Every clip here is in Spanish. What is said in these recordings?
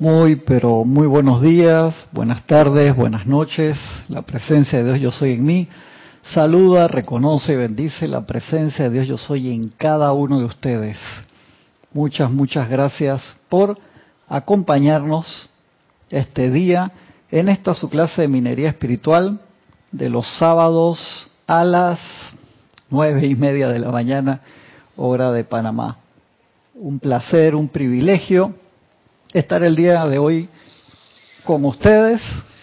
Muy, pero muy buenos días, buenas tardes, buenas noches. La presencia de Dios yo soy en mí. Saluda, reconoce y bendice la presencia de Dios yo soy en cada uno de ustedes. Muchas, muchas gracias por acompañarnos este día en esta su clase de minería espiritual de los sábados a las nueve y media de la mañana, hora de Panamá. Un placer, un privilegio estar el día de hoy con ustedes.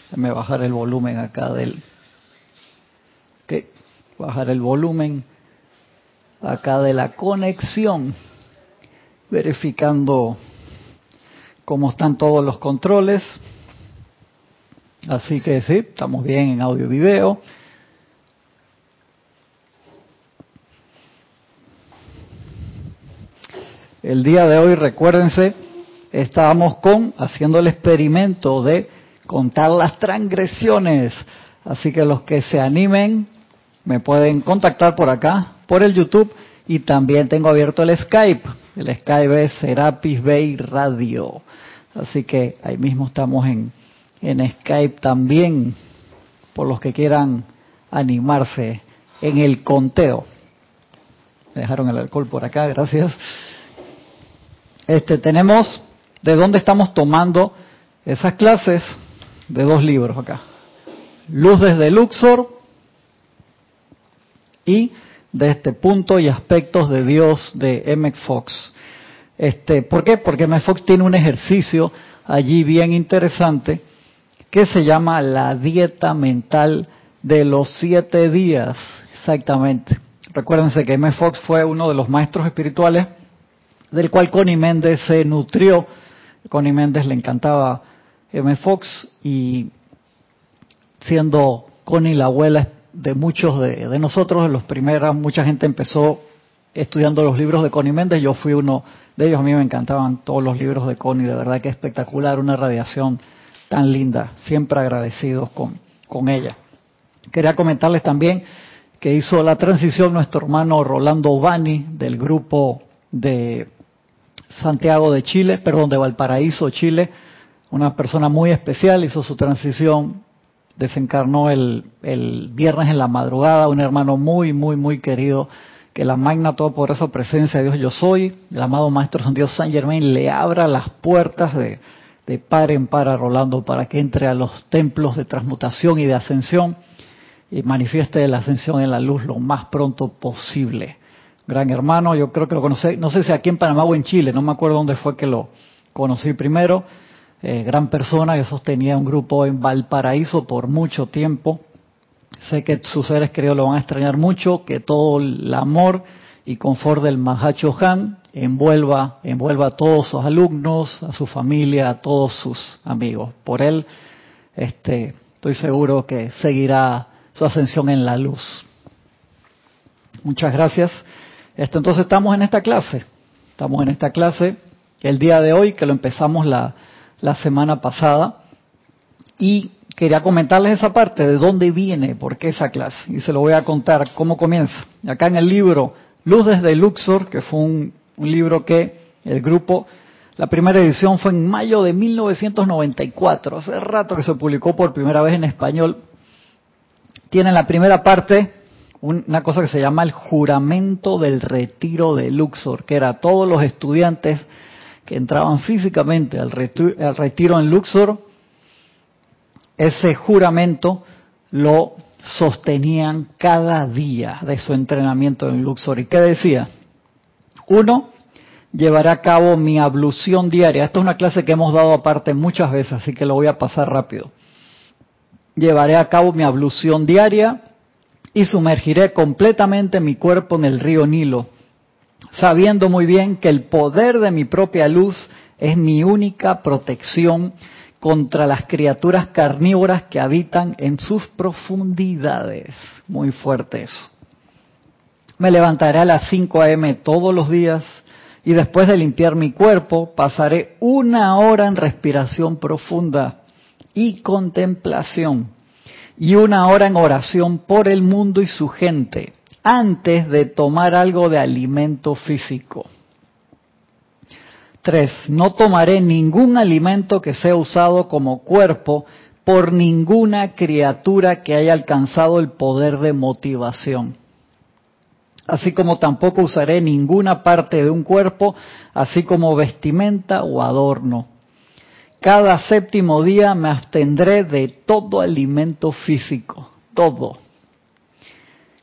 Déjame bajar el volumen acá del... Bajar el volumen acá de la conexión, verificando cómo están todos los controles. Así que sí, estamos bien en audio y video. El día de hoy, recuérdense, estábamos con haciendo el experimento de contar las transgresiones. Así que los que se animen me pueden contactar por acá, por el YouTube y también tengo abierto el Skype. El Skype es Serapis Bay Radio. Así que ahí mismo estamos en, en Skype también, por los que quieran animarse en el conteo. Me dejaron el alcohol por acá, gracias. Este, tenemos de dónde estamos tomando esas clases de dos libros acá. Luz desde Luxor y de este punto y aspectos de Dios de M. Fox. Este, ¿Por qué? Porque M. Fox tiene un ejercicio allí bien interesante que se llama la dieta mental de los siete días, exactamente. Recuérdense que M. Fox fue uno de los maestros espirituales del cual Connie Méndez se nutrió. Connie Méndez le encantaba M. Fox y siendo Connie la abuela de muchos de, nosotros, en los primeros, mucha gente empezó estudiando los libros de Connie Méndez, yo fui uno de ellos, a mí me encantaban todos los libros de Connie, de verdad que espectacular, una radiación tan linda, siempre agradecidos con, con ella. Quería comentarles también que hizo la transición nuestro hermano Rolando Bani del grupo de Santiago de Chile, perdón, de Valparaíso, Chile, una persona muy especial, hizo su transición, desencarnó el, viernes en la madrugada, un hermano muy, muy, muy querido, que la magna por esa presencia de Dios yo soy, el amado Maestro San Dios San Germain le abra las puertas de, de par en par a Rolando para que entre a los templos de transmutación y de ascensión y manifieste la ascensión en la luz lo más pronto posible gran hermano, yo creo que lo conocí, no sé si aquí en Panamá o en Chile, no me acuerdo dónde fue que lo conocí primero, eh, gran persona que sostenía un grupo en Valparaíso por mucho tiempo, sé que sus seres queridos lo van a extrañar mucho, que todo el amor y confort del Mahacho Han envuelva, envuelva a todos sus alumnos, a su familia, a todos sus amigos. Por él, este, estoy seguro que seguirá su ascensión en la luz. Muchas gracias. Esto, entonces estamos en esta clase, estamos en esta clase el día de hoy, que lo empezamos la, semana pasada, y quería comentarles esa parte, de dónde viene, por qué esa clase, y se lo voy a contar cómo comienza. Acá en el libro Luz desde Luxor, que fue un, un libro que el grupo, la primera edición fue en mayo de 1994, hace rato que se publicó por primera vez en español, tiene la primera parte una cosa que se llama el juramento del retiro de Luxor, que era todos los estudiantes que entraban físicamente al retiro, en Luxor, ese juramento lo sostenían cada día de su entrenamiento en Luxor. ¿Y qué decía? Uno, llevaré a cabo mi ablución diaria. Esta es una clase que hemos dado aparte muchas veces, así que lo voy a pasar rápido. Llevaré a cabo mi ablución diaria y sumergiré completamente mi cuerpo en el río Nilo, sabiendo muy bien que el poder de mi propia luz es mi única protección contra las criaturas carnívoras que habitan en sus profundidades. Muy fuerte eso. Me levantaré a las 5 a.m. todos los días y después de limpiar mi cuerpo pasaré una hora en respiración profunda y contemplación y una hora en oración por el mundo y su gente antes de tomar algo de alimento físico. 3. No tomaré ningún alimento que sea usado como cuerpo por ninguna criatura que haya alcanzado el poder de motivación. Así como tampoco usaré ninguna parte de un cuerpo, así como vestimenta o adorno. Cada séptimo día me abstendré de todo alimento físico, todo.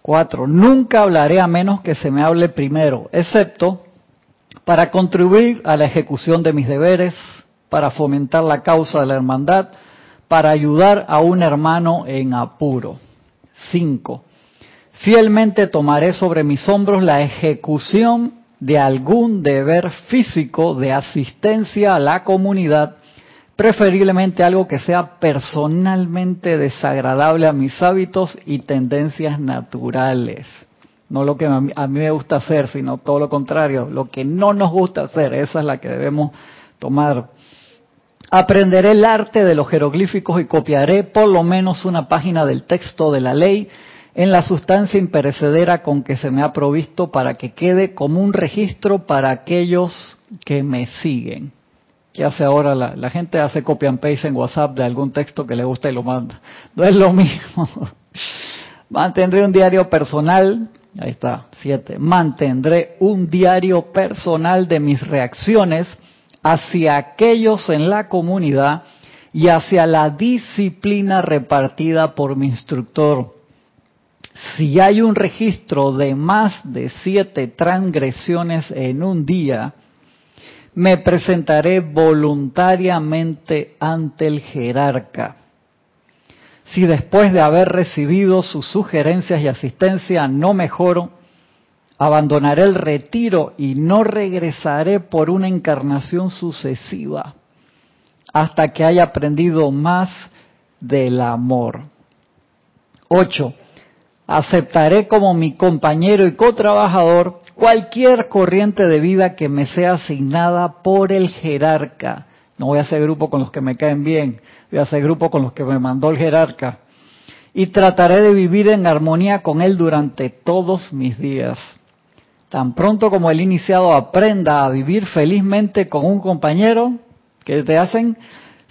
Cuatro, nunca hablaré a menos que se me hable primero, excepto para contribuir a la ejecución de mis deberes, para fomentar la causa de la hermandad, para ayudar a un hermano en apuro. 5. Fielmente tomaré sobre mis hombros la ejecución de algún deber físico de asistencia a la comunidad, preferiblemente algo que sea personalmente desagradable a mis hábitos y tendencias naturales. No lo que a mí, me gusta hacer, sino todo lo contrario, lo que no nos gusta hacer, esa es la que debemos tomar. Aprenderé el arte de los jeroglíficos y copiaré por lo menos una página del texto de la ley en la sustancia imperecedera con que se me ha provisto para que quede como un registro para aquellos que me siguen. ¿Qué hace ahora? La, la gente hace copy and paste en WhatsApp de algún texto que le gusta y lo manda. No es lo mismo. Mantendré un diario personal Ahí está, siete. Mantendré un diario personal de mis reacciones hacia aquellos en la comunidad y hacia la disciplina repartida por mi instructor. Si hay un registro de más de siete transgresiones en un día, me presentaré voluntariamente ante el jerarca si después de haber recibido sus sugerencias y asistencia no mejoro, abandonaré el retiro y no regresaré por una encarnación sucesiva hasta que haya aprendido más del amor. 8. Aceptaré como mi compañero y cotrabajador cualquier corriente de vida que me sea asignada por el jerarca no voy a hacer grupo con los que me caen bien, voy a hacer grupo con los que me mandó el jerarca. Y trataré de vivir en armonía con él durante todos mis días. Tan pronto como el iniciado aprenda a vivir felizmente con un compañero, que te hacen?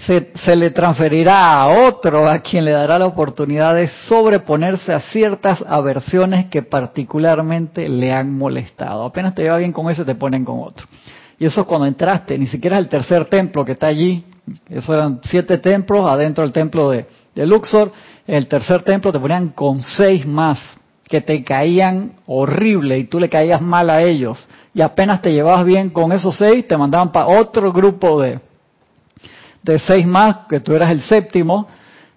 Se, se, le transferirá a otro a quien le dará la oportunidad de sobreponerse a ciertas aversiones que particularmente le han molestado. Apenas te lleva bien con ese, te ponen con otro. Y eso cuando entraste, ni siquiera es el tercer templo que está allí. Eso eran siete templos adentro del templo de, Luxor. En el tercer templo te ponían con seis más que te caían horrible y tú le caías mal a ellos. Y apenas te llevabas bien con esos seis, te mandaban para otro grupo de, de seis más, que tú eras el séptimo,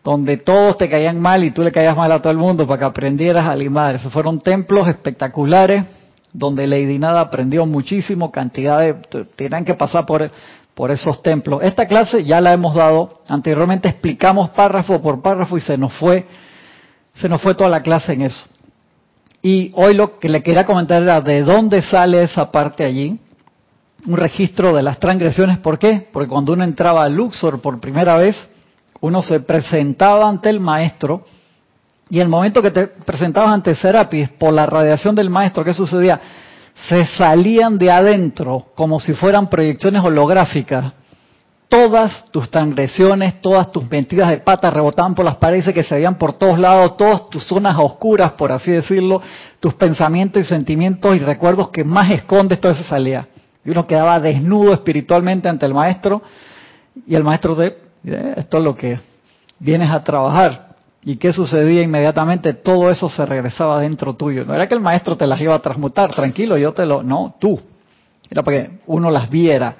donde todos te caían mal y tú le caías mal a todo el mundo para que aprendieras a limar. Esos fueron templos espectaculares donde Lady Nada aprendió muchísimo, cantidad de... Tienen que pasar por, por esos templos. Esta clase ya la hemos dado, anteriormente explicamos párrafo por párrafo y se nos fue, se nos fue toda la clase en eso. Y hoy lo que le quería comentar era de dónde sale esa parte allí, un registro de las transgresiones. ¿Por qué? Porque cuando uno entraba a Luxor por primera vez, uno se presentaba ante el maestro y el momento que te presentabas ante Serapis, por la radiación del maestro, ¿qué sucedía? Se salían de adentro como si fueran proyecciones holográficas. Todas tus transgresiones, todas tus mentiras de pata rebotaban por las paredes que se veían por todos lados, todas tus zonas oscuras, por así decirlo, tus pensamientos y sentimientos y recuerdos que más escondes, todo eso salía. Y uno quedaba desnudo espiritualmente ante el maestro y el maestro de, eh, esto es lo que vienes a trabajar. ¿Y qué sucedía inmediatamente? Todo eso se regresaba dentro tuyo. No era que el maestro te las iba a transmutar, tranquilo, yo te lo... No, tú. Era para que uno las viera.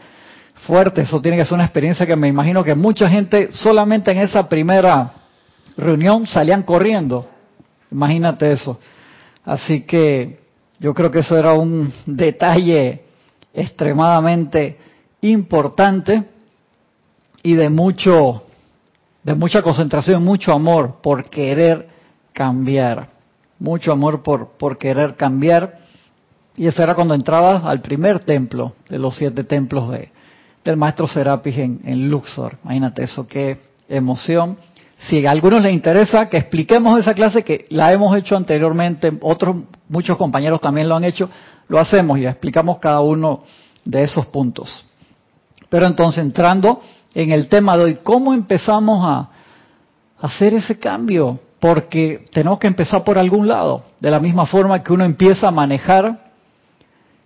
Fuerte, eso tiene que ser una experiencia que me imagino que mucha gente solamente en esa primera reunión salían corriendo. Imagínate eso. Así que yo creo que eso era un detalle extremadamente importante y de mucho de mucha concentración, mucho amor por querer cambiar, mucho amor por, por querer cambiar. Y eso era cuando entraba al primer templo de los siete templos de, del maestro Serapis en, en Luxor. Imagínate eso, qué emoción. Si a algunos les interesa que expliquemos esa clase, que la hemos hecho anteriormente, otros, muchos compañeros también lo han hecho, lo hacemos y explicamos cada uno de esos puntos. Pero entonces entrando en el tema de hoy, ¿cómo empezamos a hacer ese cambio? Porque tenemos que empezar por algún lado, de la misma forma que uno empieza a manejar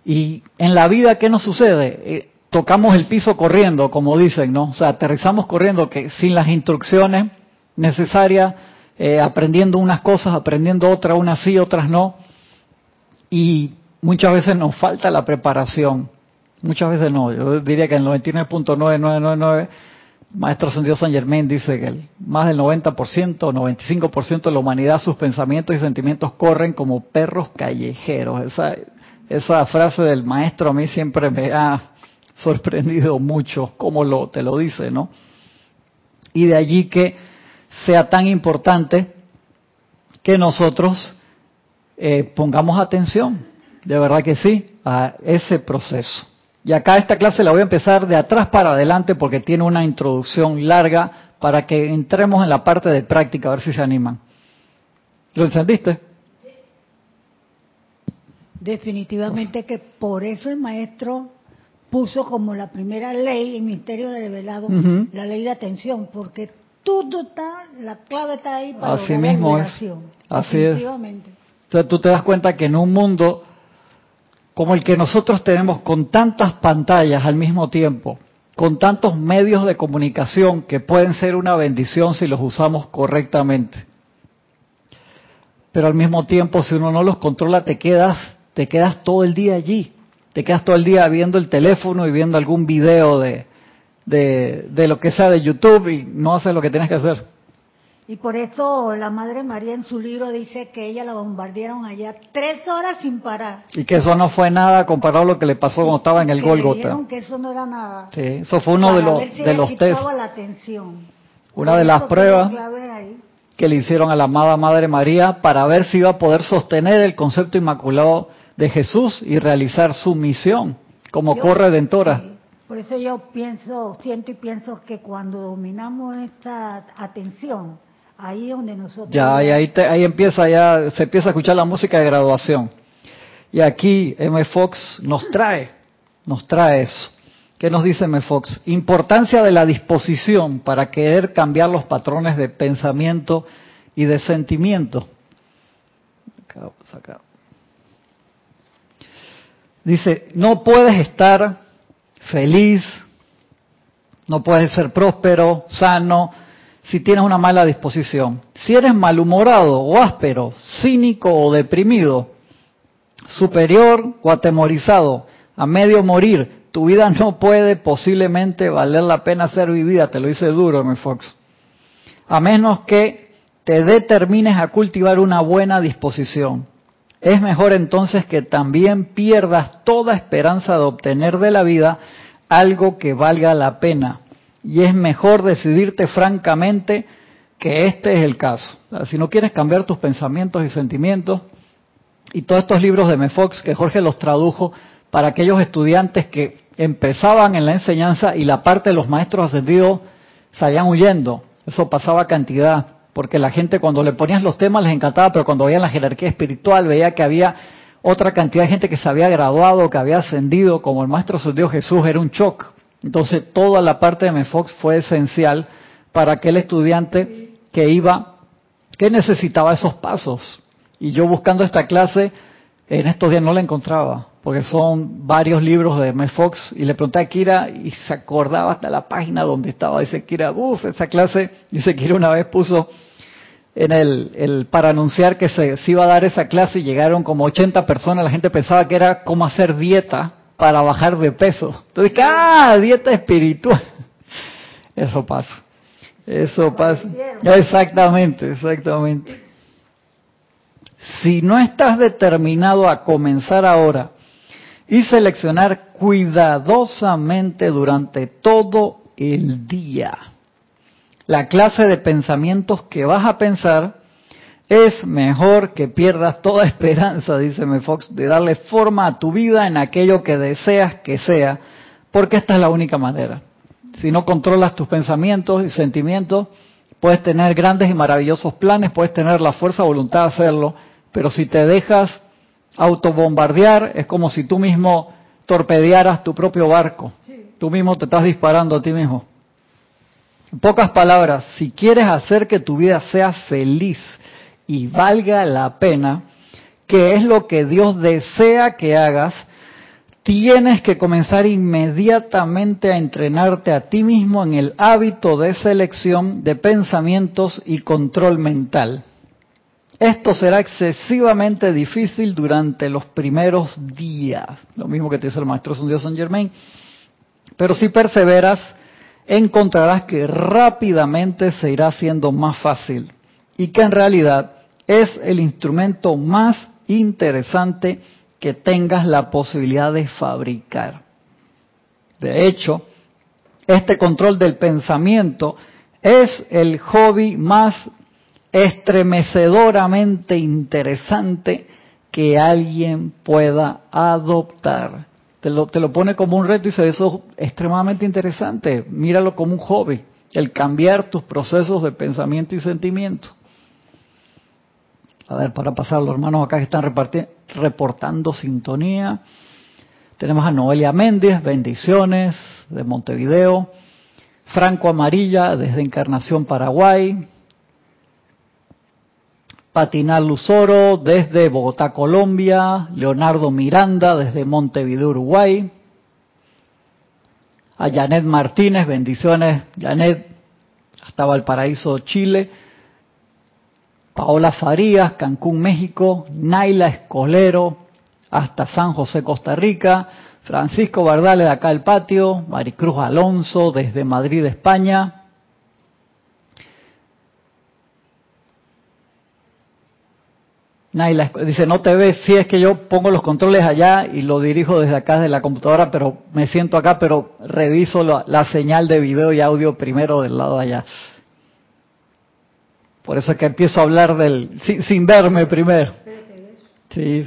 y en la vida, ¿qué nos sucede? Eh, tocamos el piso corriendo, como dicen, ¿no? O sea, aterrizamos corriendo, que sin las instrucciones necesarias, eh, aprendiendo unas cosas, aprendiendo otras, unas sí, otras no. Y muchas veces nos falta la preparación. Muchas veces no. Yo diría que el 99.9999, Maestro Sendido San Germain dice que el, más del 90%, 95% de la humanidad, sus pensamientos y sentimientos corren como perros callejeros. Esa, esa frase del maestro a mí siempre me ha sorprendido mucho, como lo, te lo dice, ¿no? Y de allí que sea tan importante que nosotros eh, pongamos atención, de verdad que sí, a ese proceso. Y acá esta clase la voy a empezar de atrás para adelante porque tiene una introducción larga para que entremos en la parte de práctica, a ver si se animan. ¿Lo encendiste? Definitivamente que por eso el maestro puso como la primera ley el misterio de revelado la ley de atención, porque todo está, la clave está ahí para Así mismo es. Así es. Entonces tú te das cuenta que en un mundo como el que nosotros tenemos con tantas pantallas al mismo tiempo, con tantos medios de comunicación que pueden ser una bendición si los usamos correctamente. Pero al mismo tiempo, si uno no los controla, te quedas te quedas todo el día allí. Te quedas todo el día viendo el teléfono y viendo algún video de, de, lo que sea de YouTube y no haces lo que tienes que hacer. Y por eso la Madre María en su libro dice que ella la bombardearon allá tres horas sin parar. Y que eso no fue nada comparado a lo que le pasó cuando estaba en el Golgota. que eso no era nada. Sí, eso fue uno de los, de los test. La atención. Una de las pruebas que le hicieron a la amada Madre María para ver si iba a poder sostener el concepto inmaculado de Jesús y realizar su misión como corredentora. por eso yo pienso, siento y pienso que cuando dominamos esta atención, ahí es donde nosotros... Ya, ahí, ahí empieza ya, se empieza a escuchar la música de graduación. Y aquí M. Fox nos trae, nos trae eso. ¿Qué nos dice M. Fox? Importancia de la disposición para querer cambiar los patrones de pensamiento y de sentimiento. Dice, no puedes estar feliz, no puedes ser próspero, sano, si tienes una mala disposición. Si eres malhumorado o áspero, cínico o deprimido, superior o atemorizado, a medio morir, tu vida no puede posiblemente valer la pena ser vivida, te lo dice duro, mi Fox. A menos que te determines a cultivar una buena disposición. Es mejor entonces que también pierdas toda esperanza de obtener de la vida algo que valga la pena. Y es mejor decidirte francamente que este es el caso. Si no quieres cambiar tus pensamientos y sentimientos, y todos estos libros de Mefox que Jorge los tradujo para aquellos estudiantes que empezaban en la enseñanza y la parte de los maestros ascendidos salían huyendo. Eso pasaba cantidad porque la gente cuando le ponías los temas les encantaba, pero cuando veían la jerarquía espiritual veía que había otra cantidad de gente que se había graduado, que había ascendido, como el Maestro Dios Jesús, era un shock. Entonces toda la parte de Mefox fue esencial para aquel estudiante que iba, que necesitaba esos pasos. Y yo buscando esta clase, en estos días no la encontraba, porque son varios libros de Mefox, y le pregunté a Kira y se acordaba hasta la página donde estaba. Dice Kira, uff, esa clase, dice Kira una vez puso en el, para anunciar que se, iba a dar esa clase y llegaron como 80 personas, la gente pensaba que era como hacer dieta para bajar de peso. Entonces, ¡ah! Dieta espiritual. Eso pasa. Eso pasa. Exactamente, exactamente. Si no estás determinado a comenzar ahora y seleccionar cuidadosamente durante todo el día, la clase de pensamientos que vas a pensar, es mejor que pierdas toda esperanza, dice Fox, de darle forma a tu vida en aquello que deseas que sea, porque esta es la única manera. Si no controlas tus pensamientos y sentimientos, puedes tener grandes y maravillosos planes, puedes tener la fuerza voluntad de hacerlo, pero si te dejas autobombardear, es como si tú mismo torpedearas tu propio barco. Tú mismo te estás disparando a ti mismo. En pocas palabras, si quieres hacer que tu vida sea feliz y valga la pena, que es lo que Dios desea que hagas, tienes que comenzar inmediatamente a entrenarte a ti mismo en el hábito de selección de pensamientos y control mental. Esto será excesivamente difícil durante los primeros días, lo mismo que te dice el maestro Dios San Germain, pero si perseveras, encontrarás que rápidamente se irá haciendo más fácil y que en realidad es el instrumento más interesante que tengas la posibilidad de fabricar. De hecho, este control del pensamiento es el hobby más estremecedoramente interesante que alguien pueda adoptar. Te lo, te lo pone como un reto y dice, eso es extremadamente interesante, míralo como un hobby, el cambiar tus procesos de pensamiento y sentimiento. A ver, para pasar, los hermanos acá que están reportando sintonía. Tenemos a Noelia Méndez, bendiciones, de Montevideo. Franco Amarilla, desde Encarnación, Paraguay. Patinal Luzoro, desde Bogotá, Colombia. Leonardo Miranda, desde Montevideo, Uruguay. A Janet Martínez, bendiciones, Janet, hasta Valparaíso, Chile. Paola Farías, Cancún, México, Naila Escolero, hasta San José, Costa Rica, Francisco Bardales de acá el patio, Maricruz Alonso desde Madrid, España. Naila dice, no te ves, si es que yo pongo los controles allá y lo dirijo desde acá, desde la computadora, pero me siento acá, pero reviso la, la señal de video y audio primero del lado de allá. Por eso es que empiezo a hablar del, sin, verme primero. Sí,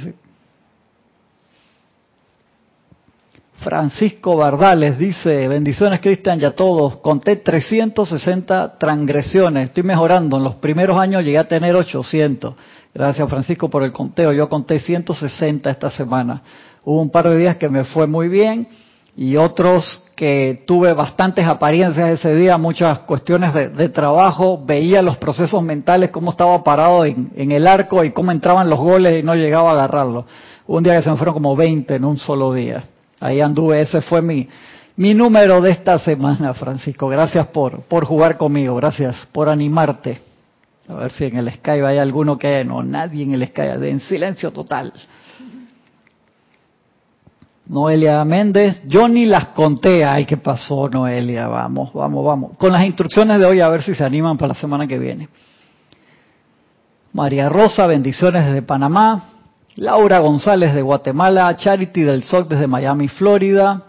Francisco Bardales dice, bendiciones Cristian y a todos, conté 360 transgresiones, estoy mejorando, en los primeros años llegué a tener 800. Gracias Francisco por el conteo, yo conté 160 esta semana. Hubo un par de días que me fue muy bien y otros que tuve bastantes apariencias ese día, muchas cuestiones de, trabajo, veía los procesos mentales, cómo estaba parado en, el arco y cómo entraban los goles y no llegaba a agarrarlo. Un día que se me fueron como 20 en un solo día. Ahí anduve, ese fue mi, número de esta semana, Francisco. Gracias por, por jugar conmigo, gracias por animarte. A ver si en el Skype hay alguno que no, nadie en el Skype, en silencio total. Noelia Méndez, yo ni las conté. Ay, ¿qué pasó, Noelia? Vamos, vamos, vamos. Con las instrucciones de hoy, a ver si se animan para la semana que viene. María Rosa, bendiciones desde Panamá. Laura González de Guatemala. Charity del Sol desde Miami, Florida.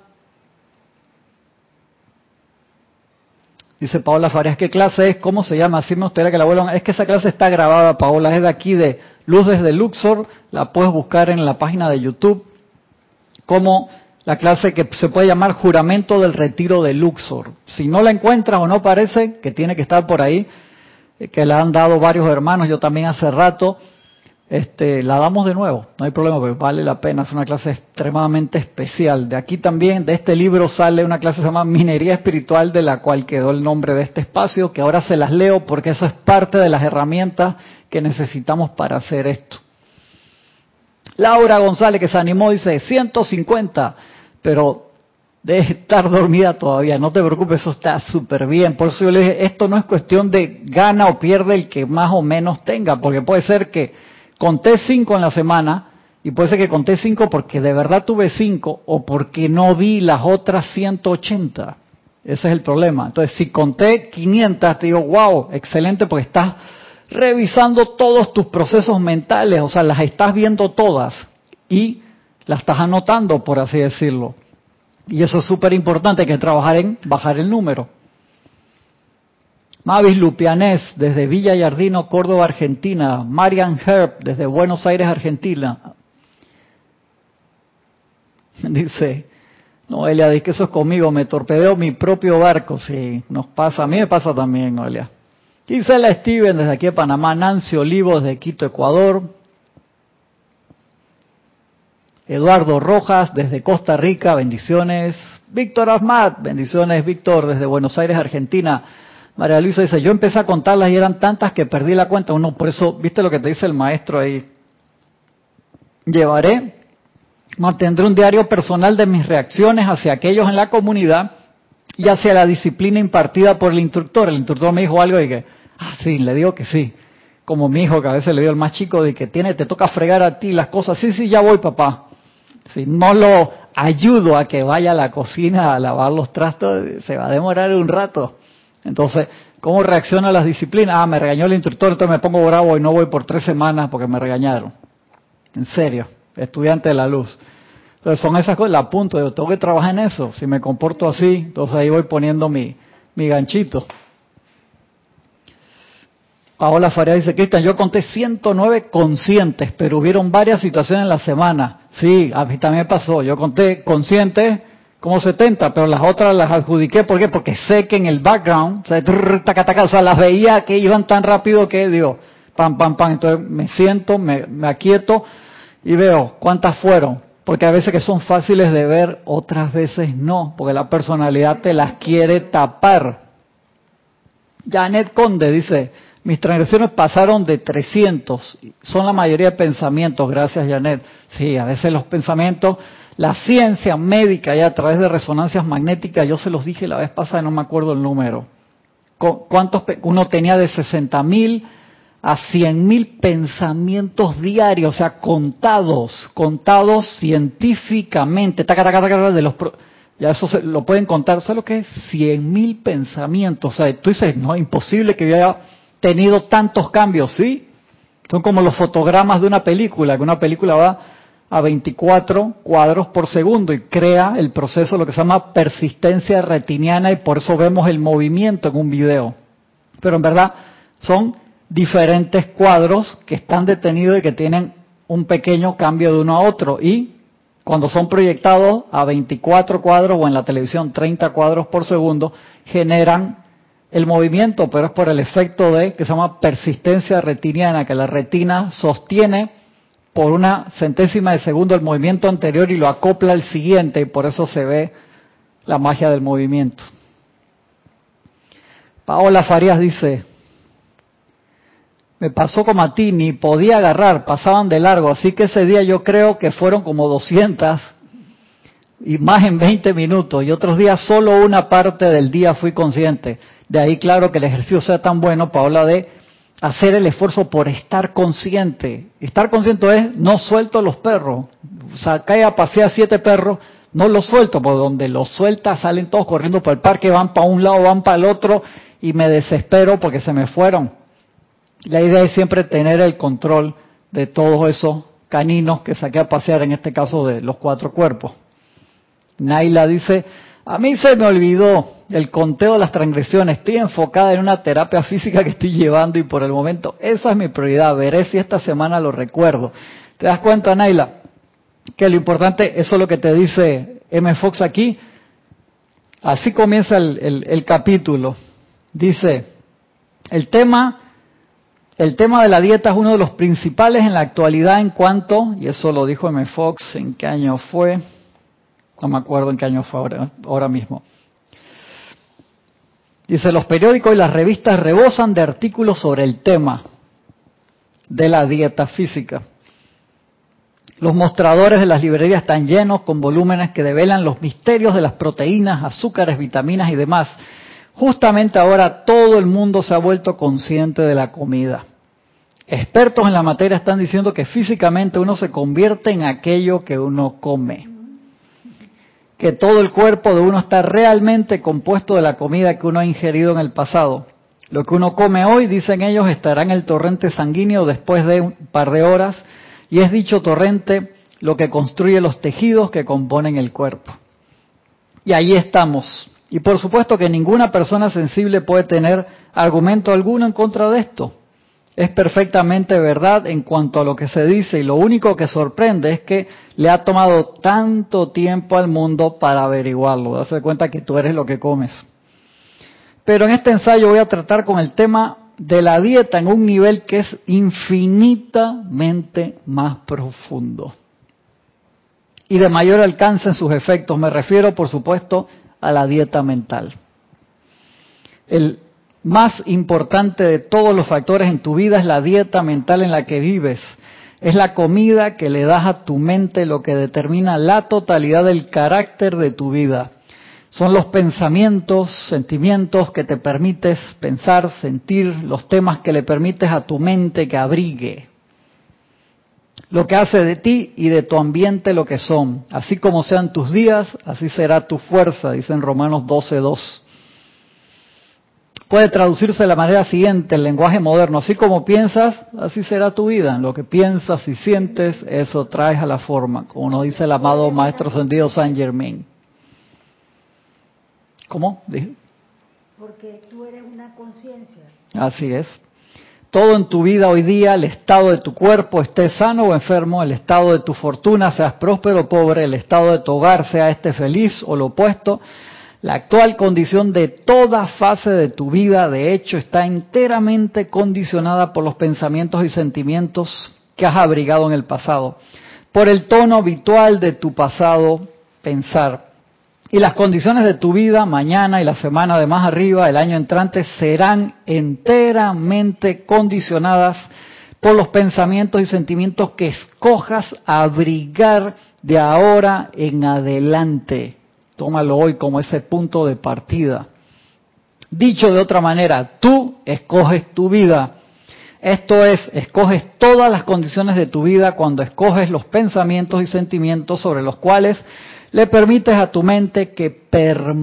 Dice Paola Farías, ¿qué clase es? ¿Cómo se llama? Así me gustaría que la vuelvan. Es que esa clase está grabada, Paola. Es de aquí de Luz desde Luxor. La puedes buscar en la página de YouTube como la clase que se puede llamar juramento del retiro de Luxor. Si no la encuentras o no parece, que tiene que estar por ahí, eh, que la han dado varios hermanos, yo también hace rato, este, la damos de nuevo, no hay problema, vale la pena, es una clase extremadamente especial. De aquí también, de este libro sale una clase que se llama Minería Espiritual, de la cual quedó el nombre de este espacio, que ahora se las leo porque eso es parte de las herramientas que necesitamos para hacer esto. Laura González que se animó dice 150, pero debe estar dormida todavía, no te preocupes, eso está súper bien. Por eso yo le dije, esto no es cuestión de gana o pierde el que más o menos tenga, porque puede ser que conté cinco en la semana y puede ser que conté cinco porque de verdad tuve cinco o porque no vi las otras 180. Ese es el problema. Entonces, si conté 500, te digo, wow, excelente, porque estás revisando todos tus procesos mentales, o sea, las estás viendo todas y las estás anotando, por así decirlo. Y eso es súper importante, que trabajar en bajar el número. Mavis Lupianés, desde Villa Yardino, Córdoba, Argentina. Marian Herb, desde Buenos Aires, Argentina. Dice, Noelia, dice que eso es conmigo, me torpedeo mi propio barco. Sí, nos pasa, a mí me pasa también, Noelia. Gisela Steven desde aquí de Panamá, Nancy Olivo desde Quito, Ecuador. Eduardo Rojas desde Costa Rica, bendiciones. Víctor Ahmad, bendiciones Víctor desde Buenos Aires, Argentina. María Luisa dice, yo empecé a contarlas y eran tantas que perdí la cuenta. Uno, por eso, viste lo que te dice el maestro ahí. Llevaré, mantendré un diario personal de mis reacciones hacia aquellos en la comunidad y hacia la disciplina impartida por el instructor. El instructor me dijo algo y que, ah, sí, le digo que sí. Como mi hijo, que a veces le dio el más chico, de que tiene, te toca fregar a ti las cosas. Sí, sí, ya voy, papá. Si no lo ayudo a que vaya a la cocina a lavar los trastos, se va a demorar un rato. Entonces, ¿cómo reacciona las disciplinas? Ah, me regañó el instructor, entonces me pongo bravo y no voy por tres semanas porque me regañaron. En serio, estudiante de la luz. Entonces son esas cosas, la apunto, yo tengo que trabajar en eso. Si me comporto así, entonces ahí voy poniendo mi, mi ganchito. Paola Faria dice, Cristian, yo conté 109 conscientes, pero hubieron varias situaciones en la semana. Sí, a mí también pasó. Yo conté conscientes como 70, pero las otras las adjudiqué. ¿Por qué? Porque sé que en el background, o sea, o sea las veía que iban tan rápido que digo, pam, pam, pam. Entonces me siento, me, me aquieto y veo cuántas fueron. Porque a veces que son fáciles de ver, otras veces no, porque la personalidad te las quiere tapar. Janet Conde dice, mis transgresiones pasaron de 300, son la mayoría de pensamientos, gracias Janet. Sí, a veces los pensamientos la ciencia médica ya a través de resonancias magnéticas, yo se los dije la vez pasada, no me acuerdo el número. ¿Cuántos uno tenía de 60 mil a 100 mil pensamientos diarios, o sea, contados, contados científicamente, de los ya eso se, lo pueden contar, ¿sabes lo que es? 100 mil pensamientos, o sea, tú dices, no, imposible que yo haya tenido tantos cambios, ¿sí? Son como los fotogramas de una película, que una película va a 24 cuadros por segundo y crea el proceso, lo que se llama persistencia retiniana y por eso vemos el movimiento en un video. Pero en verdad son diferentes cuadros que están detenidos y que tienen un pequeño cambio de uno a otro y cuando son proyectados a 24 cuadros o en la televisión 30 cuadros por segundo generan el movimiento, pero es por el efecto de que se llama persistencia retiniana, que la retina sostiene por una centésima de segundo el movimiento anterior y lo acopla al siguiente y por eso se ve la magia del movimiento. Paola Farías dice, me pasó como a ti, ni podía agarrar, pasaban de largo, así que ese día yo creo que fueron como 200 y más en 20 minutos y otros días solo una parte del día fui consciente. De ahí claro que el ejercicio sea tan bueno, Paola, de hacer el esfuerzo por estar consciente. Estar consciente es no suelto los perros. O sea, cae a pasear siete perros, no los suelto, porque donde los suelta salen todos corriendo por el parque, van para un lado, van para el otro, y me desespero porque se me fueron. La idea es siempre tener el control de todos esos caninos que saqué a pasear, en este caso de los cuatro cuerpos. Naila dice, a mí se me olvidó el conteo de las transgresiones. Estoy enfocada en una terapia física que estoy llevando y por el momento esa es mi prioridad. Veré si esta semana lo recuerdo. ¿Te das cuenta, Naila? Que lo importante, eso es lo que te dice M. Fox aquí. Así comienza el, el capítulo. Dice, el tema, el tema de la dieta es uno de los principales en la actualidad en cuanto, y eso lo dijo M. Fox, ¿en qué año fue? No me acuerdo en qué año fue ahora, mismo. Dice, los periódicos y las revistas rebosan de artículos sobre el tema de la dieta física. Los mostradores de las librerías están llenos con volúmenes que develan los misterios de las proteínas, azúcares, vitaminas y demás. Justamente ahora todo el mundo se ha vuelto consciente de la comida. Expertos en la materia están diciendo que físicamente uno se convierte en aquello que uno come que todo el cuerpo de uno está realmente compuesto de la comida que uno ha ingerido en el pasado. Lo que uno come hoy, dicen ellos, estará en el torrente sanguíneo después de un par de horas y es dicho torrente lo que construye los tejidos que componen el cuerpo. Y ahí estamos. Y por supuesto que ninguna persona sensible puede tener argumento alguno en contra de esto es perfectamente verdad en cuanto a lo que se dice y lo único que sorprende es que le ha tomado tanto tiempo al mundo para averiguarlo, darse cuenta que tú eres lo que comes. Pero en este ensayo voy a tratar con el tema de la dieta en un nivel que es infinitamente más profundo. y de mayor alcance en sus efectos. Me refiero, por supuesto, a la dieta mental. El más importante de todos los factores en tu vida es la dieta mental en la que vives. Es la comida que le das a tu mente lo que determina la totalidad del carácter de tu vida. Son los pensamientos, sentimientos que te permites pensar, sentir, los temas que le permites a tu mente que abrigue. Lo que hace de ti y de tu ambiente lo que son. Así como sean tus días, así será tu fuerza, dice en Romanos 12.2 puede traducirse de la manera siguiente, el lenguaje moderno, así como piensas, así será tu vida. Lo que piensas y sientes, eso traes a la forma, como nos dice el amado Maestro Ascendido Saint Germain. ¿Cómo? Porque tú eres una conciencia. Así es. Todo en tu vida hoy día, el estado de tu cuerpo esté sano o enfermo, el estado de tu fortuna seas próspero o pobre, el estado de tu hogar sea este feliz o lo opuesto, la actual condición de toda fase de tu vida, de hecho, está enteramente condicionada por los pensamientos y sentimientos que has abrigado en el pasado, por el tono habitual de tu pasado pensar. Y las condiciones de tu vida mañana y la semana de más arriba, el año entrante, serán enteramente condicionadas por los pensamientos y sentimientos que escojas abrigar de ahora en adelante. Tómalo hoy como ese punto de partida. Dicho de otra manera, tú escoges tu vida. Esto es, escoges todas las condiciones de tu vida cuando escoges los pensamientos y sentimientos sobre los cuales le permites a tu mente que permanezcan.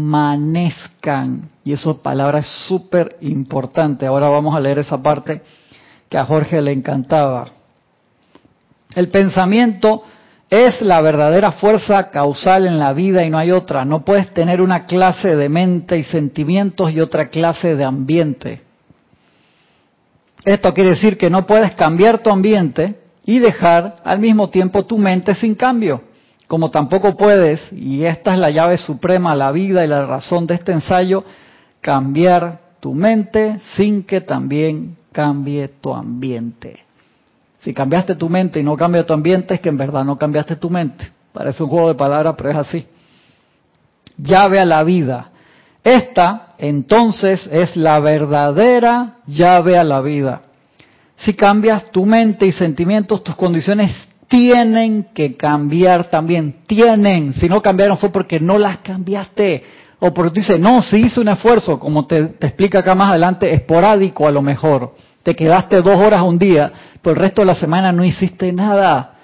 Y esa palabra es súper importante. Ahora vamos a leer esa parte que a Jorge le encantaba. El pensamiento es la verdadera fuerza causal en la vida y no hay otra. No puedes tener una clase de mente y sentimientos y otra clase de ambiente. Esto quiere decir que no puedes cambiar tu ambiente y dejar al mismo tiempo tu mente sin cambio. Como tampoco puedes, y esta es la llave suprema la vida y la razón de este ensayo, cambiar tu mente sin que también cambie tu ambiente. Si cambiaste tu mente y no cambia tu ambiente, es que en verdad no cambiaste tu mente. Parece un juego de palabras, pero es así. Llave a la vida. Esta, entonces, es la verdadera llave a la vida. Si cambias tu mente y sentimientos, tus condiciones tienen que cambiar también. Tienen. Si no cambiaron fue porque no las cambiaste. O porque tú dices, no, si hice un esfuerzo, como te, explica acá más adelante, esporádico a lo mejor. Te quedaste dos horas un día, pero el resto de la semana no hiciste nada.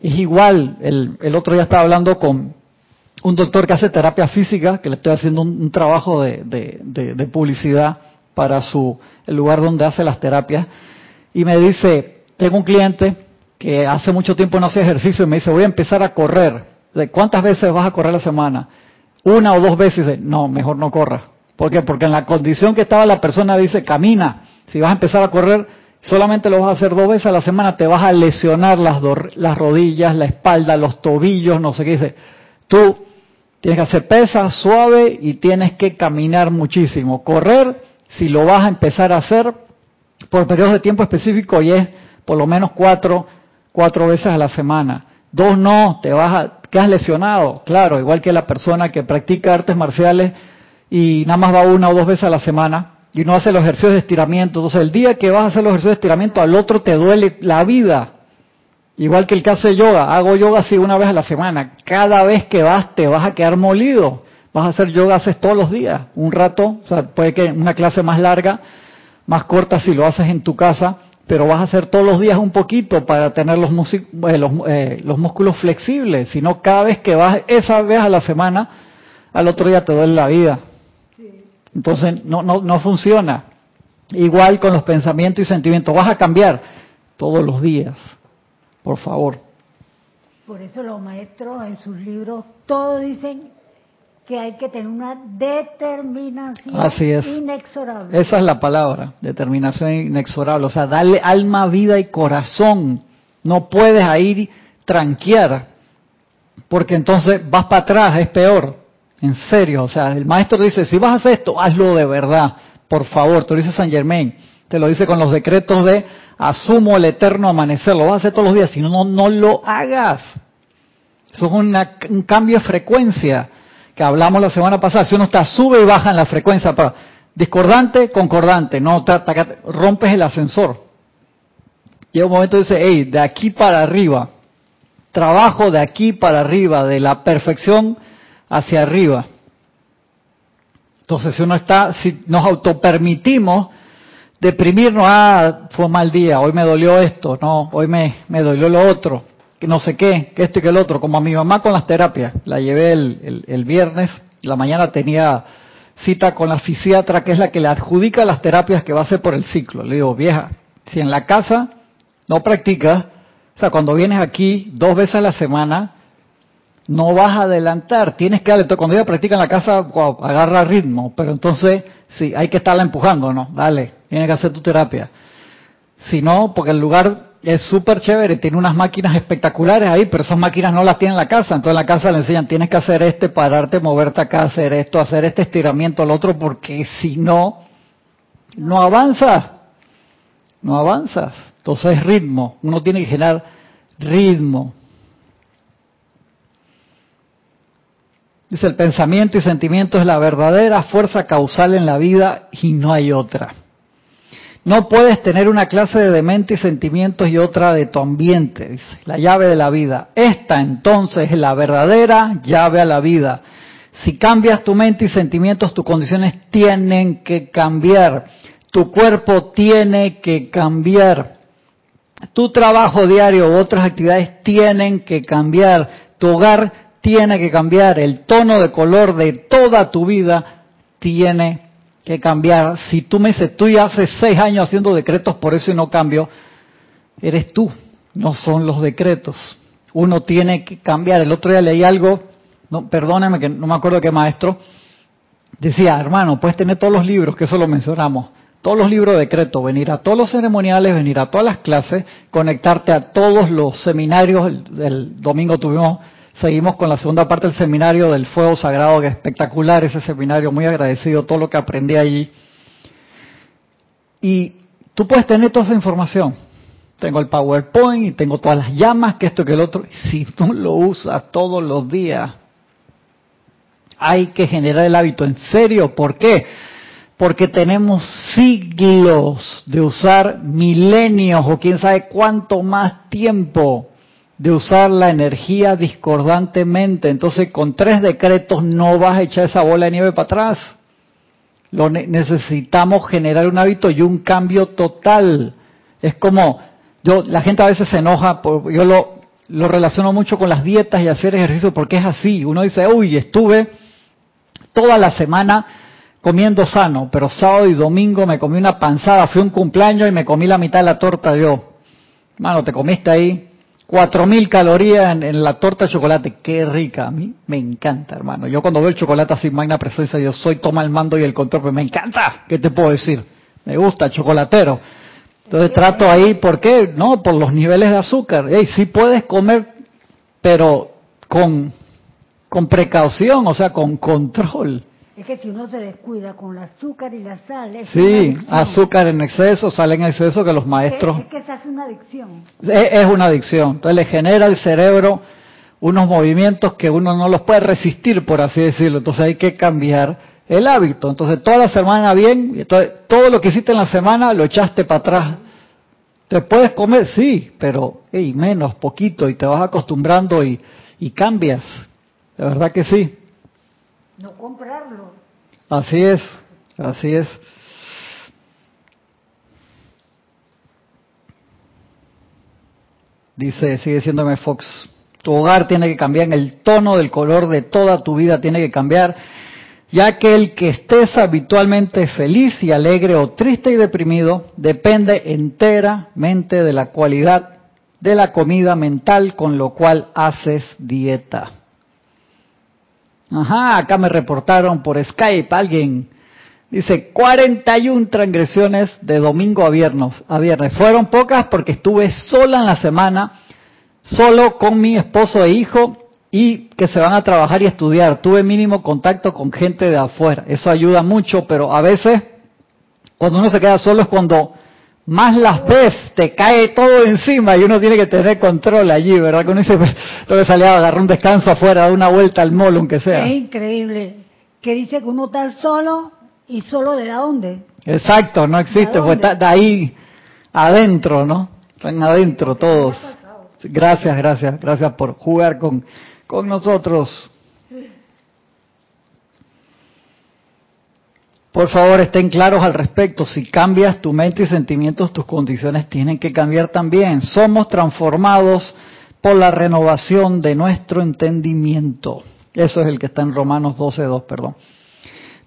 Es igual, el, otro día estaba hablando con un doctor que hace terapia física, que le estoy haciendo un, trabajo de, publicidad para su, el lugar donde hace las terapias, y me dice, tengo un cliente que hace mucho tiempo no hace ejercicio y me dice, voy a empezar a correr. ¿De cuántas veces vas a correr la semana? Una o dos veces. Dice, no, mejor no corra. ¿Por qué? Porque en la condición que estaba la persona dice, camina. Si vas a empezar a correr, solamente lo vas a hacer dos veces a la semana, te vas a lesionar las, las rodillas, la espalda, los tobillos, no sé qué dice. Tú tienes que hacer pesas suave y tienes que caminar muchísimo. Correr, si lo vas a empezar a hacer por periodos de tiempo específicos y es por lo menos cuatro, cuatro veces a la semana. Dos no, te vas a, quedas lesionado, claro, igual que la persona que practica artes marciales y nada más va una o dos veces a la semana, y no hace los ejercicios de estiramiento. Entonces, el día que vas a hacer los ejercicios de estiramiento, al otro te duele la vida. Igual que el que hace yoga. Hago yoga así una vez a la semana. Cada vez que vas, te vas a quedar molido. Vas a hacer yoga, haces todos los días. Un rato, o sea, puede que una clase más larga, más corta si lo haces en tu casa, pero vas a hacer todos los días un poquito para tener los, eh, los, eh, los músculos flexibles. Si no, cada vez que vas esa vez a la semana, al otro día te duele la vida. Entonces no, no, no funciona. Igual con los pensamientos y sentimientos. Vas a cambiar todos los días, por favor. Por eso los maestros en sus libros todos dicen que hay que tener una determinación inexorable. Esa es la palabra, determinación inexorable. O sea, darle alma, vida y corazón. No puedes ir tranquear, porque entonces vas para atrás, es peor. En serio, o sea, el maestro dice, si vas a hacer esto, hazlo de verdad, por favor, te lo dice San Germain, te lo dice con los decretos de asumo el eterno amanecer, lo vas a hacer todos los días, si no, no, lo hagas. Eso es un cambio de frecuencia que hablamos la semana pasada. Si uno está sube y baja en la frecuencia, para discordante, concordante, no rompes el ascensor. Llega un momento y dice, hey, de aquí para arriba, trabajo de aquí para arriba, de la perfección hacia arriba. Entonces, si uno está, si nos autopermitimos deprimirnos, ah, fue un mal día, hoy me dolió esto, no, hoy me, me dolió lo otro, que no sé qué, que esto y que el otro, como a mi mamá con las terapias, la llevé el, el, viernes, la mañana tenía cita con la fisiatra, que es la que le adjudica las terapias que va a hacer por el ciclo. Le digo, vieja, si en la casa no practicas, o sea, cuando vienes aquí dos veces a la semana, no vas a adelantar, tienes que darle, cuando ella practica en la casa, agarra ritmo, pero entonces, sí, hay que estarla empujando, ¿no? Dale, tienes que hacer tu terapia. Si no, porque el lugar es súper chévere, tiene unas máquinas espectaculares ahí, pero esas máquinas no las tiene en la casa, entonces en la casa le enseñan, tienes que hacer este, pararte, moverte acá, hacer esto, hacer este estiramiento, al otro, porque si no, no avanzas, no avanzas. Entonces ritmo, uno tiene que generar ritmo. Dice, el pensamiento y sentimiento es la verdadera fuerza causal en la vida y no hay otra. No puedes tener una clase de mente y sentimientos y otra de tu ambiente, dice, la llave de la vida. Esta entonces es la verdadera llave a la vida. Si cambias tu mente y sentimientos, tus condiciones tienen que cambiar. Tu cuerpo tiene que cambiar. Tu trabajo diario u otras actividades tienen que cambiar. Tu hogar tiene que cambiar, el tono de color de toda tu vida tiene que cambiar. Si tú me dices, tú ya hace seis años haciendo decretos, por eso y no cambio, eres tú, no son los decretos. Uno tiene que cambiar. El otro día leí algo, no, perdóneme que no me acuerdo qué maestro, decía, hermano, puedes tener todos los libros, que eso lo mencionamos, todos los libros de venir a todos los ceremoniales, venir a todas las clases, conectarte a todos los seminarios. El domingo tuvimos Seguimos con la segunda parte del seminario del fuego sagrado, que es espectacular ese seminario, muy agradecido todo lo que aprendí allí. Y tú puedes tener toda esa información. Tengo el PowerPoint y tengo todas las llamas, que esto, que el otro. Si tú lo usas todos los días, hay que generar el hábito. ¿En serio? ¿Por qué? Porque tenemos siglos de usar milenios o quién sabe cuánto más tiempo de usar la energía discordantemente. Entonces, con tres decretos no vas a echar esa bola de nieve para atrás. Lo necesitamos generar un hábito y un cambio total. Es como, yo, la gente a veces se enoja, yo lo, lo relaciono mucho con las dietas y hacer ejercicio porque es así. Uno dice, uy, estuve toda la semana comiendo sano, pero sábado y domingo me comí una panzada, fui un cumpleaños y me comí la mitad de la torta yo. Mano, te comiste ahí 4000 calorías en, la torta de chocolate, qué rica, a mí me encanta, hermano. Yo cuando veo el chocolate así, magna presencia, yo soy toma el mando y el control, pero me encanta, ¿qué te puedo decir? Me gusta, chocolatero. Entonces trato ahí, ¿por qué? No, por los niveles de azúcar. Hey, sí puedes comer, pero con, con precaución, o sea, con control. Es que si uno se descuida con el azúcar y la sal, es Sí, azúcar en exceso, sal en exceso que los maestros... Es, que se hace una adicción. Es, una adicción. Entonces le genera al cerebro unos movimientos que uno no los puede resistir, por así decirlo. Entonces hay que cambiar el hábito. Entonces toda la semana bien, entonces, todo lo que hiciste en la semana lo echaste para atrás. ¿Te puedes comer? Sí, pero hey, menos, poquito, y te vas acostumbrando y, y cambias. De verdad que sí no comprarlo. Así es, así es. Dice, sigue diciéndome Fox, tu hogar tiene que cambiar, el tono del color de toda tu vida tiene que cambiar, ya que el que estés habitualmente feliz y alegre o triste y deprimido depende enteramente de la cualidad de la comida mental con lo cual haces dieta. Ajá, acá me reportaron por Skype alguien. Dice, 41 transgresiones de domingo a viernes, a viernes. Fueron pocas porque estuve sola en la semana, solo con mi esposo e hijo y que se van a trabajar y estudiar. Tuve mínimo contacto con gente de afuera. Eso ayuda mucho, pero a veces cuando uno se queda solo es cuando más las ves, te cae todo encima y uno tiene que tener control allí, ¿verdad? Que uno dice, pues, tengo que salir a agarrar un descanso afuera, dar una vuelta al mall, aunque sea. Es increíble. Que dice que uno está solo y solo de dónde. Exacto, no existe, pues está de ahí adentro, ¿no? Están adentro todos. Gracias, gracias, gracias por jugar con, con nosotros. Por favor, estén claros al respecto. Si cambias tu mente y sentimientos, tus condiciones tienen que cambiar también. Somos transformados por la renovación de nuestro entendimiento. Eso es el que está en Romanos 12.2, perdón.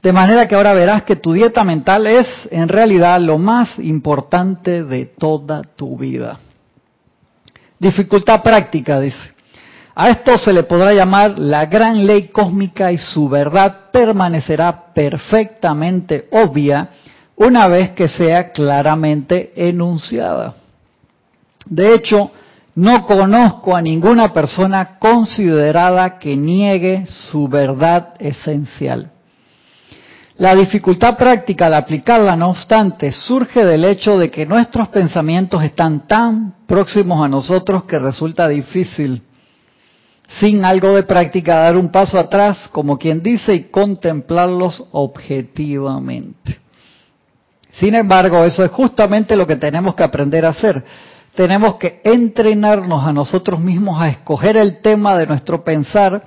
De manera que ahora verás que tu dieta mental es en realidad lo más importante de toda tu vida. Dificultad práctica, dice. A esto se le podrá llamar la gran ley cósmica y su verdad permanecerá perfectamente obvia una vez que sea claramente enunciada. De hecho, no conozco a ninguna persona considerada que niegue su verdad esencial. La dificultad práctica al aplicarla, no obstante, surge del hecho de que nuestros pensamientos están tan próximos a nosotros que resulta difícil sin algo de práctica, dar un paso atrás, como quien dice, y contemplarlos objetivamente. Sin embargo, eso es justamente lo que tenemos que aprender a hacer. Tenemos que entrenarnos a nosotros mismos a escoger el tema de nuestro pensar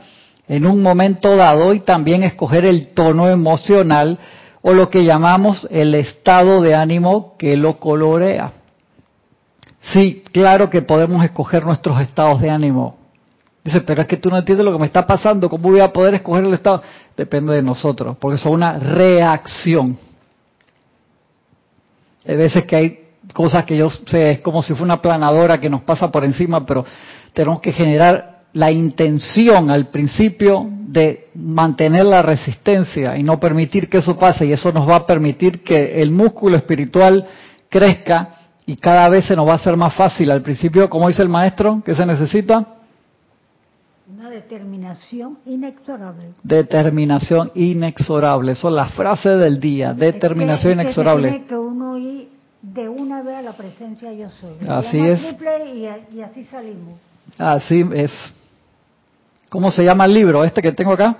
en un momento dado y también escoger el tono emocional o lo que llamamos el estado de ánimo que lo colorea. Sí, claro que podemos escoger nuestros estados de ánimo. Dice, pero es que tú no entiendes lo que me está pasando, ¿cómo voy a poder escoger el estado? Depende de nosotros, porque es una reacción. Hay veces que hay cosas que yo sé, es como si fuera una planadora que nos pasa por encima, pero tenemos que generar la intención al principio de mantener la resistencia y no permitir que eso pase, y eso nos va a permitir que el músculo espiritual crezca y cada vez se nos va a hacer más fácil. Al principio, como dice el maestro, ¿qué se necesita? Determinación inexorable. Determinación inexorable. Son las frases del día. Determinación inexorable. Es que uno ir de una vez a la presencia yo soy. Así es. Y, así salimos. Así es. ¿Cómo se llama el libro? Este que tengo acá.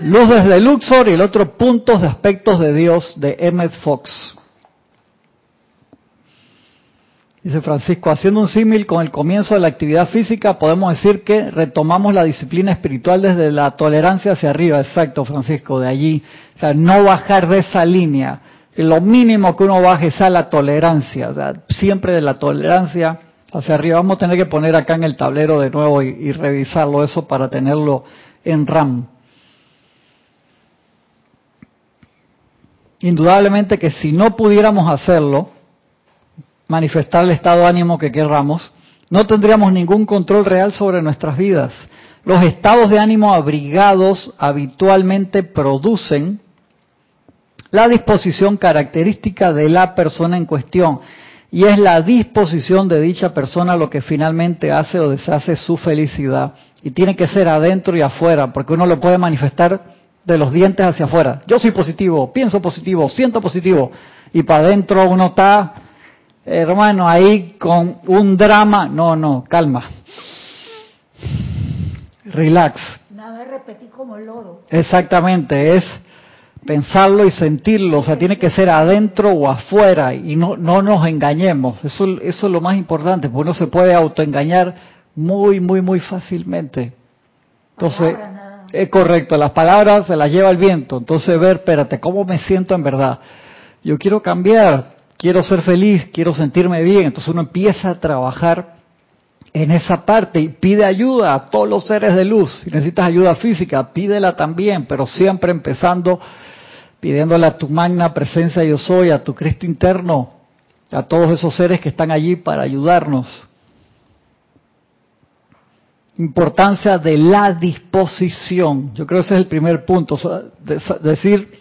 Luz desde Luxor y el otro Puntos de Aspectos de Dios de Emmett Fox. Dice Francisco, haciendo un símil con el comienzo de la actividad física, podemos decir que retomamos la disciplina espiritual desde la tolerancia hacia arriba. Exacto, Francisco, de allí. O sea, no bajar de esa línea. Lo mínimo que uno baje es a la tolerancia. O sea, siempre de la tolerancia hacia arriba. Vamos a tener que poner acá en el tablero de nuevo y, y revisarlo eso para tenerlo en RAM. Indudablemente que si no pudiéramos hacerlo, manifestar el estado de ánimo que querramos, no tendríamos ningún control real sobre nuestras vidas. Los estados de ánimo abrigados habitualmente producen la disposición característica de la persona en cuestión y es la disposición de dicha persona lo que finalmente hace o deshace su felicidad. Y tiene que ser adentro y afuera, porque uno lo puede manifestar de los dientes hacia afuera. Yo soy positivo, pienso positivo, siento positivo, y para adentro uno está hermano, ahí con un drama, no, no, calma. Relax. Nada de repetir como el loro. Exactamente, es pensarlo y sentirlo, o sea, tiene que ser adentro o afuera y no, no nos engañemos, eso, eso es lo más importante, porque uno se puede autoengañar muy, muy, muy fácilmente. Entonces, es correcto, las palabras se las lleva el viento, entonces ver, espérate, ¿cómo me siento en verdad? Yo quiero cambiar, quiero ser feliz, quiero sentirme bien. Entonces uno empieza a trabajar en esa parte y pide ayuda a todos los seres de luz. Si necesitas ayuda física, pídela también, pero siempre empezando pidiéndole a tu magna presencia yo soy, a tu Cristo interno, a todos esos seres que están allí para ayudarnos. Importancia de la disposición. Yo creo que ese es el primer punto. decir,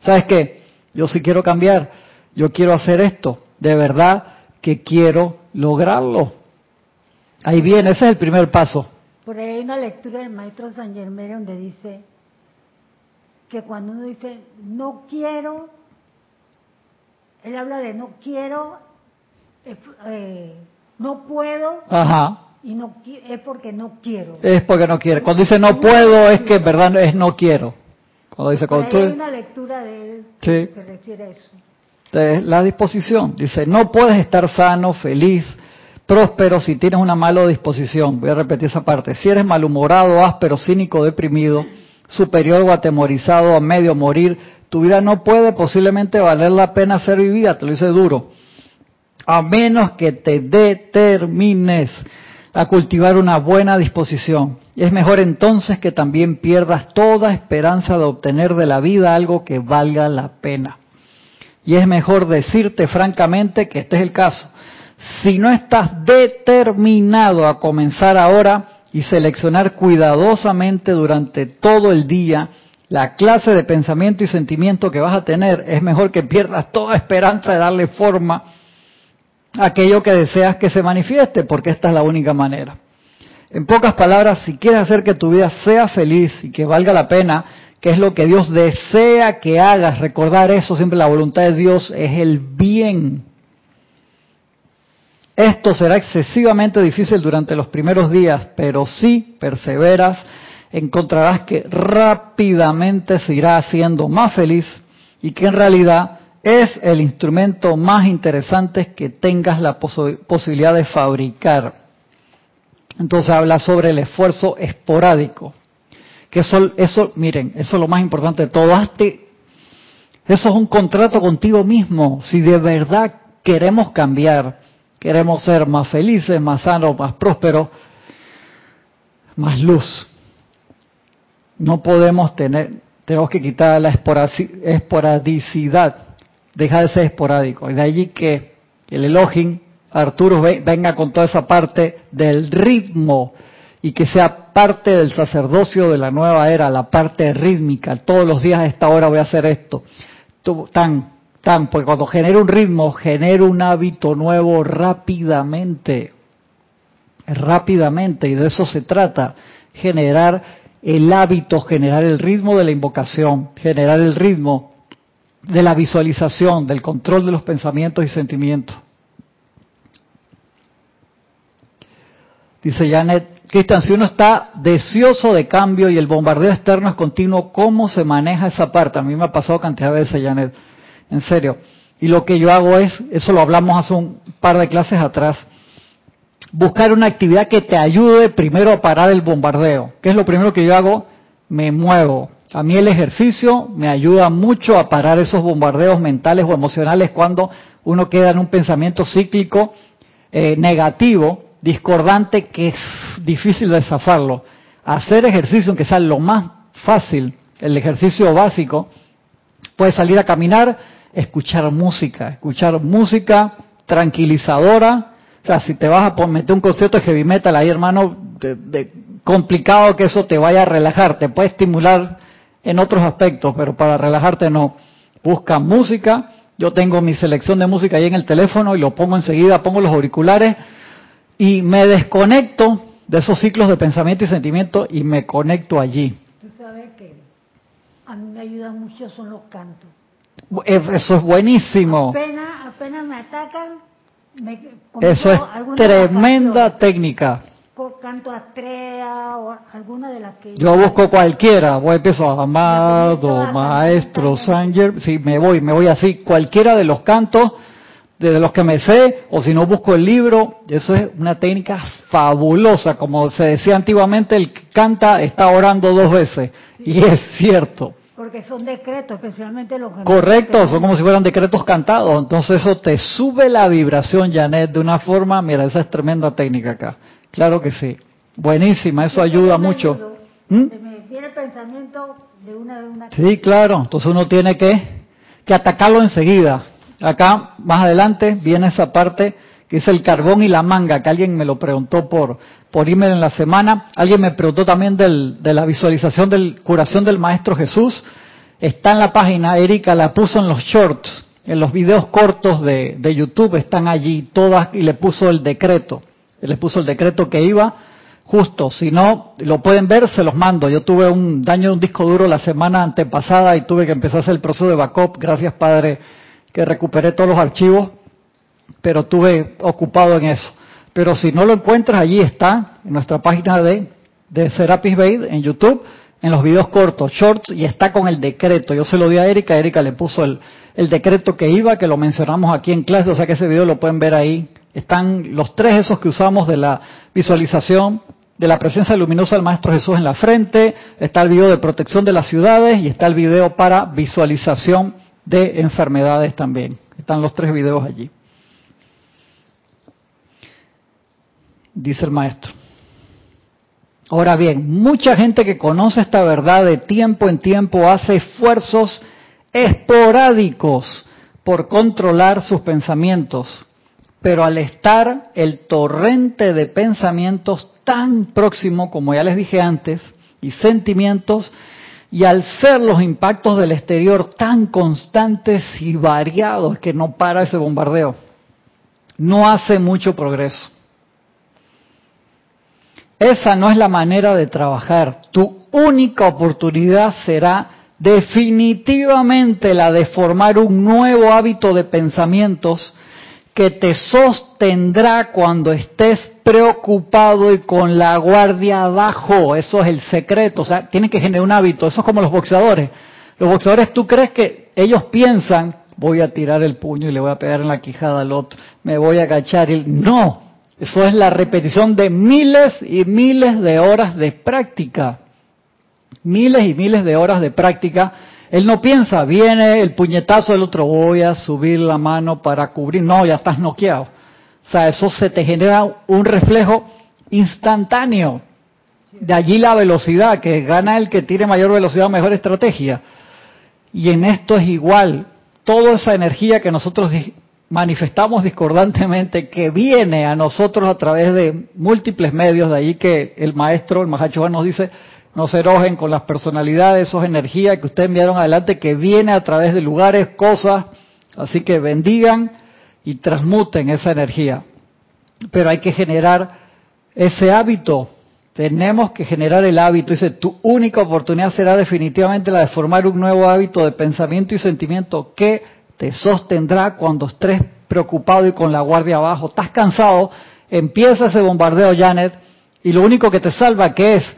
¿sabes qué? Yo sí quiero cambiar yo quiero hacer esto, de verdad que quiero lograrlo. Ahí viene, ese es el primer paso. Por ahí hay una lectura del maestro San Germán donde dice que cuando uno dice no quiero, él habla de no quiero eh, no puedo. Ajá. Y no es porque no quiero. Es porque no quiere. Cuando dice no puedo es que en verdad es no quiero. Cuando dice cuando tú, hay una lectura de él que se refiere a eso. La disposición. Dice, no puedes estar sano, feliz, próspero si tienes una mala disposición. Voy a repetir esa parte. Si eres malhumorado, áspero, cínico, deprimido, superior o atemorizado, a medio morir, tu vida no puede posiblemente valer la pena ser vivida, te lo dice duro. A menos que te determines a cultivar una buena disposición. Es mejor entonces que también pierdas toda esperanza de obtener de la vida algo que valga la pena. Y es mejor decirte francamente que este es el caso. Si no estás determinado a comenzar ahora y seleccionar cuidadosamente durante todo el día la clase de pensamiento y sentimiento que vas a tener, es mejor que pierdas toda esperanza de darle forma aquello que deseas que se manifieste, porque esta es la única manera. En pocas palabras, si quieres hacer que tu vida sea feliz y que valga la pena, que es lo que Dios desea que hagas, recordar eso, siempre la voluntad de Dios es el bien. Esto será excesivamente difícil durante los primeros días, pero si perseveras, encontrarás que rápidamente se irá haciendo más feliz y que en realidad es el instrumento más interesante que tengas la posibilidad de fabricar. Entonces habla sobre el esfuerzo esporádico. Que eso, eso, miren, eso es lo más importante de todo. Hazte, eso es un contrato contigo mismo. Si de verdad queremos cambiar, queremos ser más felices, más sanos, más prósperos, más luz. No podemos tener, tenemos que quitar la esporadicidad deja de ser esporádico. Y de allí que el Elohim, Arturo, venga con toda esa parte del ritmo y que sea parte del sacerdocio de la nueva era, la parte rítmica. Todos los días a esta hora voy a hacer esto. Tan, tan, porque cuando genero un ritmo, genero un hábito nuevo rápidamente. Rápidamente, y de eso se trata, generar el hábito, generar el ritmo de la invocación, generar el ritmo de la visualización, del control de los pensamientos y sentimientos. Dice Janet, Cristian, si uno está deseoso de cambio y el bombardeo externo es continuo, ¿cómo se maneja esa parte? A mí me ha pasado cantidad de veces, Janet, en serio. Y lo que yo hago es, eso lo hablamos hace un par de clases atrás, buscar una actividad que te ayude primero a parar el bombardeo. ¿Qué es lo primero que yo hago? Me muevo, a mí el ejercicio me ayuda mucho a parar esos bombardeos mentales o emocionales cuando uno queda en un pensamiento cíclico eh, negativo, discordante, que es difícil de zafarlo. Hacer ejercicio, aunque sea lo más fácil, el ejercicio básico, puede salir a caminar, escuchar música, escuchar música tranquilizadora. O sea, si te vas a meter un concierto de heavy metal ahí, hermano, complicado que eso te vaya a relajar, te puede estimular en otros aspectos, pero para relajarte no. Busca música, yo tengo mi selección de música ahí en el teléfono y lo pongo enseguida, pongo los auriculares y me desconecto de esos ciclos de pensamiento y sentimiento y me conecto allí. Tú sabes que a mí me ayuda mucho son los cantos. Eso es buenísimo. Apenas, apenas me atacan, me, Eso es tremenda técnica canto Astrea o alguna de las que... Yo busco cualquiera, voy a empezar, amado, maestro, Sanger, sí, me voy, me voy así, cualquiera de los cantos, de los que me sé, o si no busco el libro, eso es una técnica fabulosa, como se decía antiguamente, el que canta está orando dos veces, y es cierto. Porque son decretos, especialmente los Correcto, son como si fueran decretos cantados. Entonces eso te sube la vibración, Janet, de una forma, mira, esa es tremenda técnica acá. Claro que sí. Buenísima, eso ayuda mucho. ¿Mm? Viene pensamiento de una, de una Sí, claro. Entonces uno tiene que, que atacarlo enseguida. Acá, más adelante, viene esa parte que es el carbón y la manga, que alguien me lo preguntó por, por email en la semana. Alguien me preguntó también del, de la visualización de curación del Maestro Jesús. Está en la página, Erika la puso en los shorts, en los videos cortos de, de YouTube, están allí todas y le puso el decreto les puso el decreto que iba justo. Si no, lo pueden ver, se los mando. Yo tuve un daño de un disco duro la semana antepasada y tuve que empezar a hacer el proceso de backup. Gracias, Padre, que recuperé todos los archivos. pero estuve ocupado en eso. Pero si no lo encuentras, allí está, en nuestra página de, de Serapis Bay, en YouTube, en los videos cortos, shorts, y está con el decreto. Yo se lo di a Erika, Erika le puso el, el decreto que iba, que lo mencionamos aquí en clase, o sea que ese video lo pueden ver ahí. Están los tres esos que usamos de la visualización de la presencia luminosa del Maestro Jesús en la frente, está el video de protección de las ciudades y está el video para visualización de enfermedades también. Están los tres videos allí. Dice el Maestro. Ahora bien, mucha gente que conoce esta verdad de tiempo en tiempo hace esfuerzos esporádicos por controlar sus pensamientos, pero al estar el torrente de pensamientos tan próximo, como ya les dije antes, y sentimientos, y al ser los impactos del exterior tan constantes y variados que no para ese bombardeo, no hace mucho progreso. Esa no es la manera de trabajar. Tu única oportunidad será definitivamente la de formar un nuevo hábito de pensamientos que te sostendrá cuando estés preocupado y con la guardia abajo. Eso es el secreto. O sea, tienes que generar un hábito. Eso es como los boxeadores. Los boxeadores, tú crees que ellos piensan, voy a tirar el puño y le voy a pegar en la quijada al otro, me voy a agachar. No, eso es la repetición de miles y miles de horas de práctica. Miles y miles de horas de práctica él no piensa, viene el puñetazo del otro, voy a subir la mano para cubrir. No, ya estás noqueado. O sea, eso se te genera un reflejo instantáneo. De allí la velocidad, que gana el que tiene mayor velocidad, mejor estrategia. Y en esto es igual. Toda esa energía que nosotros manifestamos discordantemente, que viene a nosotros a través de múltiples medios, de allí que el maestro, el Mahacho nos dice, no se enojen con las personalidades, esas energías que ustedes enviaron adelante, que viene a través de lugares, cosas, así que bendigan y transmuten esa energía. Pero hay que generar ese hábito, tenemos que generar el hábito. Dice, tu única oportunidad será definitivamente la de formar un nuevo hábito de pensamiento y sentimiento que te sostendrá cuando estés preocupado y con la guardia abajo. Estás cansado, empieza ese bombardeo, Janet, y lo único que te salva, que es?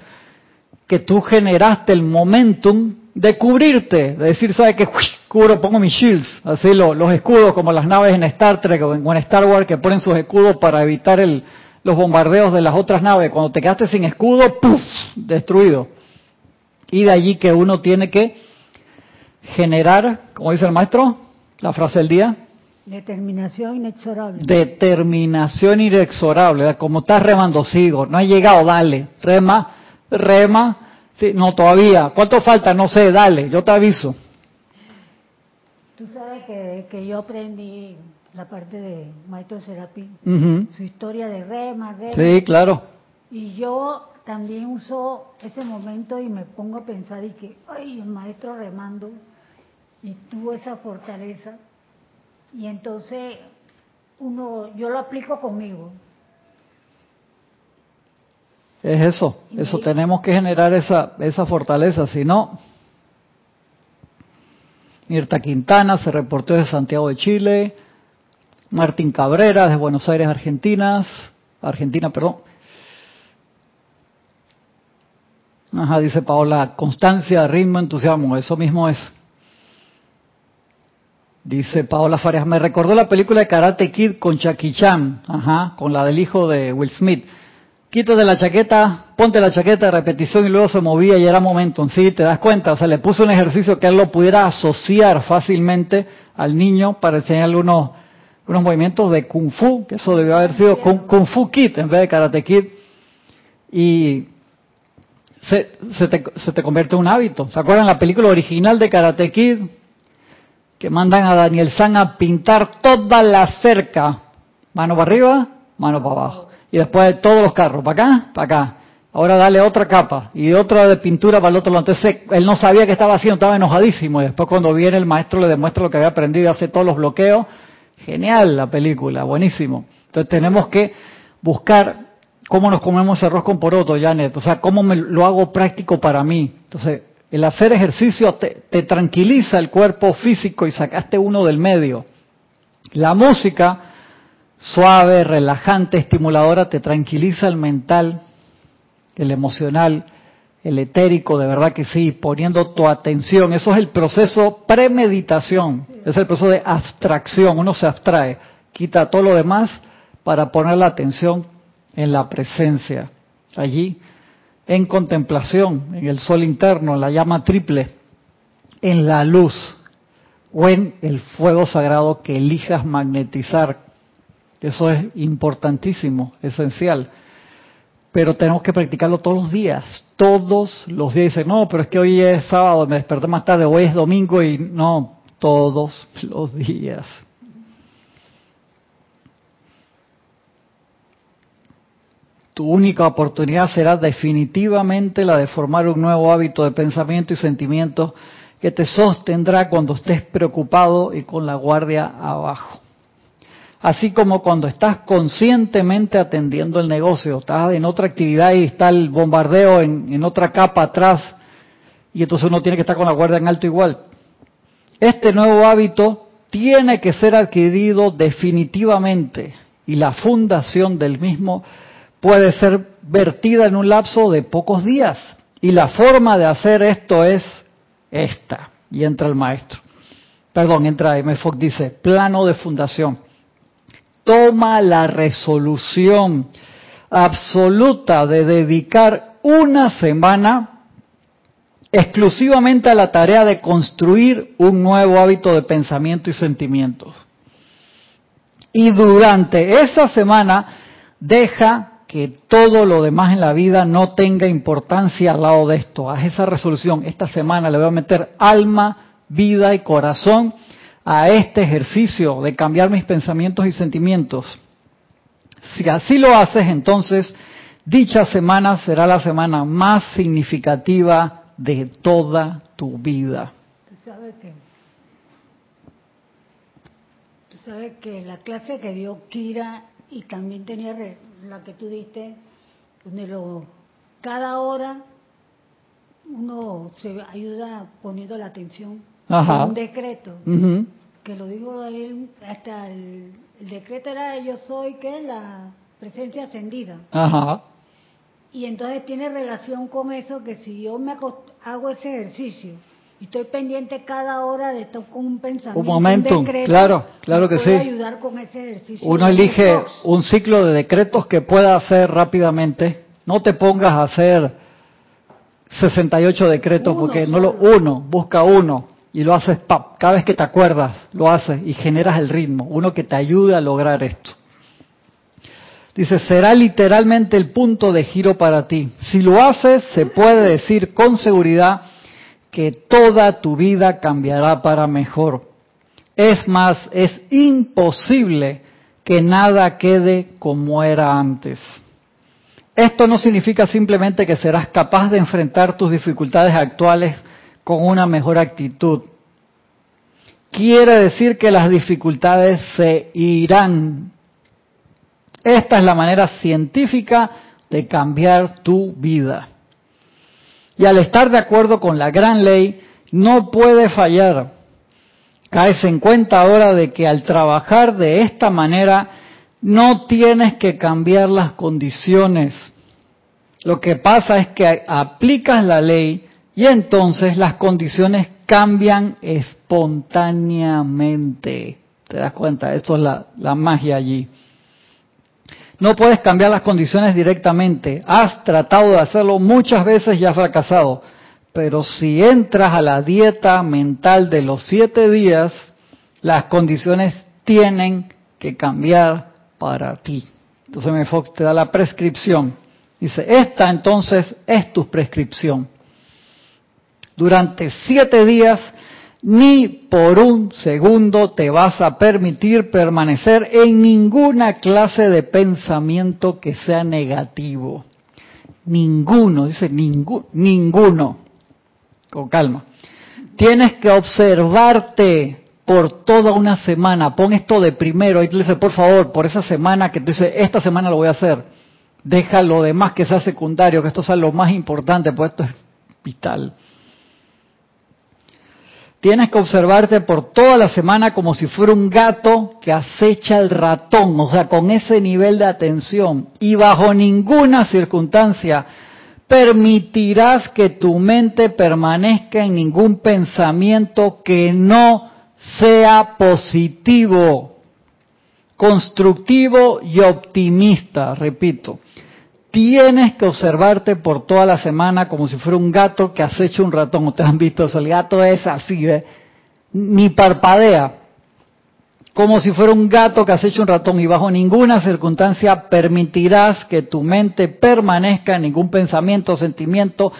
Que tú generaste el momentum de cubrirte, de decir, ¿sabes qué? Cubro, pongo mis shields, así los escudos como las naves en Star Trek o en, Star Wars que ponen sus escudos para evitar el, los bombardeos de las otras naves. Cuando te quedaste sin escudo, ¡puf! Destruido. Y de allí que uno tiene que generar, como dice el maestro, la frase del día. Determinación inexorable. Determinación inexorable. Como estás remando, sigo. No ha llegado, dale. Rema Rema, sí, no todavía. ¿Cuánto falta? No sé, dale, yo te aviso. Tú sabes que, yo aprendí la parte de Maestro Serapín, su historia de Rema, Rema. Sí, claro. Y yo también uso ese momento y me pongo a pensar y que, ay, el maestro remando y tuvo esa fortaleza. Y entonces uno, yo lo aplico conmigo. Es eso, eso tenemos que generar esa, esa fortaleza, si no... Mirta Quintana se reportó desde Santiago de Chile, Martín Cabrera de Buenos Aires, Argentina, Argentina, perdón. Ajá, dice Paola, constancia, ritmo, entusiasmo, eso mismo es. Dice Paola Farias, me recordó la película de Karate Kid con Chucky Chan, ajá, con la del hijo de Will Smith. Quítate la chaqueta, ponte la chaqueta de repetición y luego se movía y era momento. Sí, te das cuenta. O sea, le puse un ejercicio que él lo pudiera asociar fácilmente al niño para enseñarle unos, unos movimientos de Kung Fu, que eso debió haber sido Kung, Fu Kid en vez de Karate Kid. Y se, se, te, se te convierte en un hábito. ¿Se acuerdan la película original de Karate Kid? Que mandan a Daniel San a pintar toda la cerca. Mano para arriba, mano para abajo y después todos los carros, para acá, para acá. Ahora dale otra capa y otra de pintura para el otro lado. Entonces él no sabía qué estaba haciendo, estaba enojadísimo. Y después cuando viene el maestro le demuestra lo que había aprendido, hace todos los bloqueos. Genial la película, buenísimo. Entonces tenemos que buscar cómo nos comemos arroz con poroto, Janet. O sea, cómo me, lo hago práctico para mí. Entonces, el hacer ejercicio te, te tranquiliza el cuerpo físico y sacaste uno del medio. La música suave, relajante, estimuladora, te tranquiliza el mental, el emocional, el etérico, de verdad que sí, poniendo tu atención. Eso es el proceso premeditación, es el proceso de abstracción, uno se abstrae, quita todo lo demás para poner la atención en la presencia, allí, en contemplación, en el sol interno, en la llama triple, en la luz o en el fuego sagrado que elijas magnetizar. Eso es importantísimo, esencial pero tenemos que practicarlo todos los días, todos los días. Dice, no, pero es que hoy es sábado, me desperté más tarde, hoy es domingo y no, todos los días. Tu única oportunidad será definitivamente la de formar un nuevo hábito de pensamiento y sentimiento que te sostendrá cuando estés preocupado y con la guardia abajo. Así como cuando estás conscientemente atendiendo el negocio, estás en otra actividad y está el bombardeo en, otra capa atrás y entonces uno tiene que estar con la guardia en alto igual. Este nuevo hábito tiene que ser adquirido definitivamente y la fundación del mismo puede ser vertida en un lapso de pocos días. Y la forma de hacer esto es esta. Y entra el maestro. Perdón, entra M. Fox, dice, plano de fundación toma la resolución absoluta de dedicar una semana exclusivamente a la tarea de construir un nuevo hábito de pensamiento y sentimientos. Y durante esa semana deja que todo lo demás en la vida no tenga importancia al lado de esto. Haz esa resolución. Esta semana le voy a meter alma, vida y corazón a este ejercicio de cambiar mis pensamientos y sentimientos. Si así lo haces, entonces dicha semana será la semana más significativa de toda tu vida. Tú sabes que, tú sabes que la clase que dio Kira y también tenía la que tú diste, donde lo, cada hora uno se ayuda poniendo la atención a un decreto que lo digo él, hasta el, decreto era yo soy que la presencia ascendida. Ajá. Y entonces tiene relación con eso que si yo me hago ese ejercicio y estoy pendiente cada hora de esto con un pensamiento, un momento, claro, claro que sí. ayudar con ese ejercicio. Uno elige un ciclo de decretos que pueda hacer rápidamente. No te pongas a hacer 68 decretos porque no lo uno, busca uno y lo haces pap, cada vez que te acuerdas, lo haces y generas el ritmo, uno que te ayude a lograr esto. Dice, será literalmente el punto de giro para ti. Si lo haces, se puede decir con seguridad que toda tu vida cambiará para mejor. Es más, es imposible que nada quede como era antes. Esto no significa simplemente que serás capaz de enfrentar tus dificultades actuales con una mejor actitud. Quiere decir que las dificultades se irán. Esta es la manera científica de cambiar tu vida. Y al estar de acuerdo con la gran ley, no puede fallar. Caes en cuenta ahora de que al trabajar de esta manera, no tienes que cambiar las condiciones. Lo que pasa es que aplicas la ley y entonces las condiciones cambian espontáneamente. ¿Te das cuenta? Esto es la, magia allí. No puedes cambiar las condiciones directamente. Has tratado de hacerlo muchas veces y has fracasado. Pero si entras a la dieta mental de los siete días, las condiciones tienen que cambiar para ti. Entonces Fox te da la prescripción. Dice, esta entonces es tu prescripción durante siete días, ni por un segundo te vas a permitir permanecer en ninguna clase de pensamiento que sea negativo. Ninguno, dice ninguno. Con calma. Tienes que observarte por toda una semana. Pon esto de primero. Y tú dices, por favor, por esa semana que tú dices, esta semana lo voy a hacer. Deja lo demás que sea secundario, que esto sea lo más importante, pues esto es vital. Tienes que observarte por toda la semana como si fuera un gato que acecha el ratón, o sea, con ese nivel de atención. Y bajo ninguna circunstancia permitirás que tu mente permanezca en ningún pensamiento que no sea positivo, constructivo y optimista, repito. Tienes que observarte por toda la semana como si fuera un gato que acecha un ratón. Ustedes han visto eso, el gato es así, ¿eh? ni parpadea. Como si fuera un gato que acecha un ratón y bajo ninguna circunstancia permitirás que tu mente permanezca en ningún pensamiento o sentimiento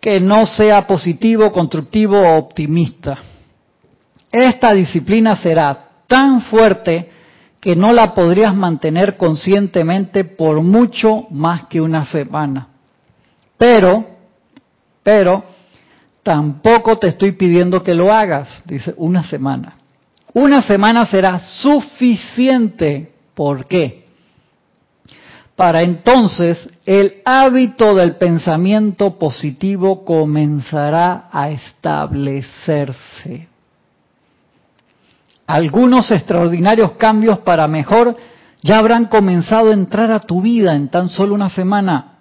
que no sea positivo, constructivo o optimista. Esta disciplina será tan fuerte que no la podrías mantener conscientemente por mucho más que una semana. Pero, pero, tampoco te estoy pidiendo que lo hagas, dice, una semana. Una semana será suficiente. ¿Por qué? Para entonces el hábito del pensamiento positivo comenzará a establecerse algunos extraordinarios cambios para mejor ya habrán comenzado a entrar a tu vida en tan solo una semana,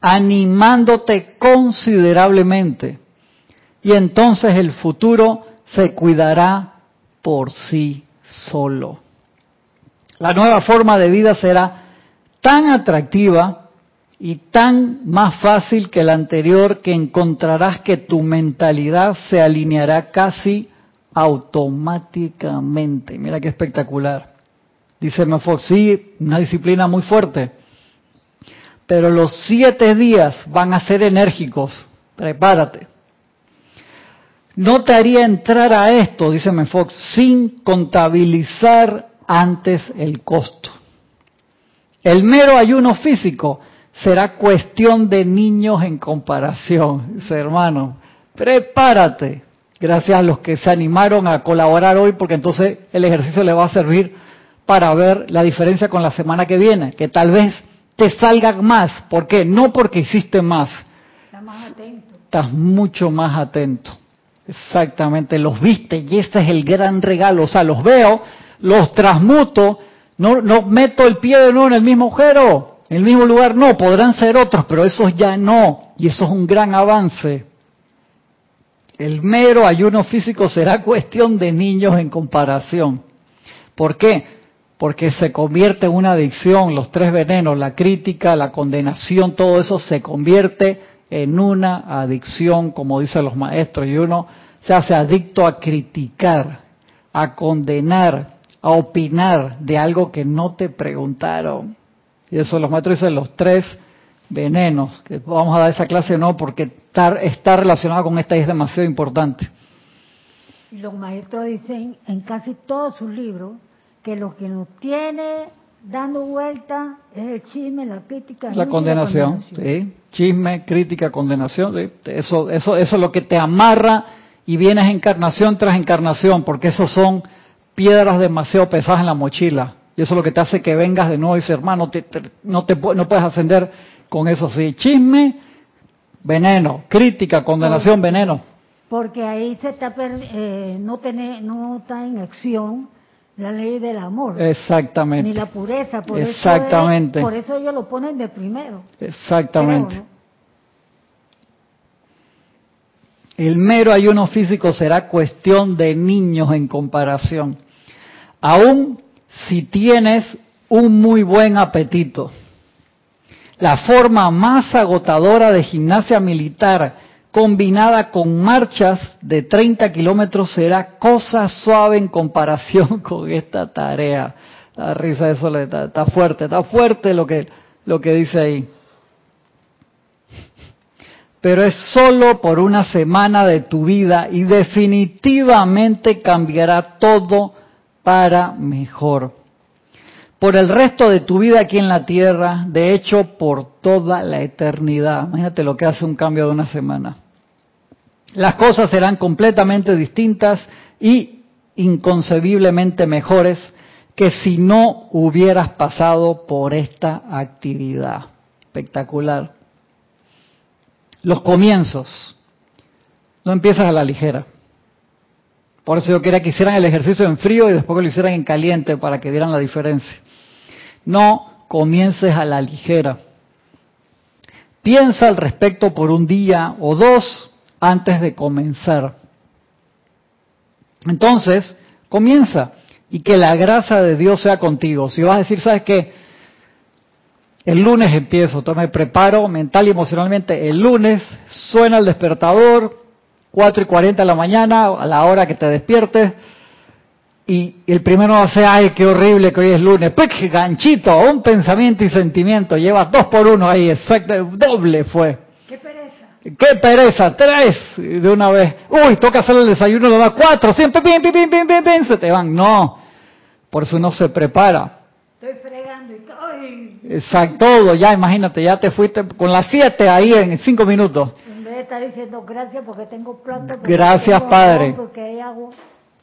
animándote considerablemente. Y entonces el futuro se cuidará por sí solo. La nueva forma de vida será tan atractiva y tan más fácil que la anterior que encontrarás que tu mentalidad se alineará casi automáticamente. Mira qué espectacular. Dice Mefox, sí, una disciplina muy fuerte. Pero los siete días van a ser enérgicos. Prepárate. No te haría entrar a esto, dice Mefox, sin contabilizar antes el costo. El mero ayuno físico será cuestión de niños en comparación. Dice hermano, prepárate. Gracias a los que se animaron a colaborar hoy, porque entonces el ejercicio le va a servir para ver la diferencia con la semana que viene, que tal vez te salga más. ¿Por qué? No porque hiciste más. Estás más atento. Estás mucho más atento. Exactamente, los viste y este es el gran regalo. O sea, los veo, los transmuto, no, no meto el pie de nuevo en el mismo agujero, en el mismo lugar, no, podrán ser otros, pero esos ya no. Y eso es un gran avance. El mero ayuno físico será cuestión de niños en comparación. ¿Por qué? Porque se convierte en una adicción, los tres venenos, la crítica, la condenación, todo eso se convierte en una adicción, como dicen los maestros, y uno se hace adicto a criticar, a condenar, a opinar de algo que no te preguntaron. Y eso los maestros dicen los tres venenos, que vamos a dar esa clase no, porque estar, está relacionado con esta es demasiado importante. Y los maestros dicen en casi todos sus libros que lo que nos tiene dando vuelta es el chisme, la crítica, la condenación, Sí. chisme, crítica, condenación, eso, eso, eso es lo que te amarra y vienes encarnación tras encarnación, porque esos son piedras demasiado pesadas en la mochila. Y eso es lo que te hace que vengas de nuevo y dices, hermano, no, te, no puedes ascender con eso sí. Chisme, veneno. Crítica, condenación, veneno. Porque ahí se está eh, no, tiene, no está en acción la ley del amor. Exactamente. Ni la pureza. Por Exactamente. Eso por eso ellos lo ponen de primero. Exactamente. El mero ayuno físico será cuestión de niños en comparación. Aún si tienes un muy buen apetito la forma más agotadora de gimnasia militar combinada con marchas de 30 kilómetros será cosa suave en comparación con esta tarea. La risa de está, está fuerte, está fuerte lo que, lo que dice ahí. Pero es solo por una semana de tu vida y definitivamente cambiará todo para mejor por el resto de tu vida aquí en la tierra, de hecho por toda la eternidad. Imagínate lo que hace un cambio de una semana. Las cosas serán completamente distintas y inconcebiblemente mejores que si no hubieras pasado por esta actividad. Espectacular. Los comienzos. No empiezas a la ligera. Por eso yo quería que hicieran el ejercicio en frío y después que lo hicieran en caliente para que dieran la diferencia. No comiences a la ligera. Piensa al respecto por un día o dos antes de comenzar. Entonces, comienza y que la gracia de Dios sea contigo. Si vas a decir, ¿sabes qué? El lunes empiezo, entonces me preparo mental y emocionalmente. El lunes suena el despertador, 4 y 40 de la mañana, a la hora que te despiertes, y el primero va a ser, ay, qué horrible que hoy es lunes. Pues ganchito, un pensamiento y sentimiento, lleva dos por uno ahí, exacto, doble fue. Qué pereza. ¡Qué pereza! Tres de una vez. Uy, toca hacer el desayuno, lo da cuatro, siempre, pim, pim, pim, pim, pim, pim, se te van. No, por eso uno se prepara. Estoy fregando y ay, Exacto, todo, ya imagínate, ya te fuiste con las siete ahí en cinco minutos. En vez de estar diciendo gracias porque tengo porque Gracias, tengo Padre. agua, Porque hay agua.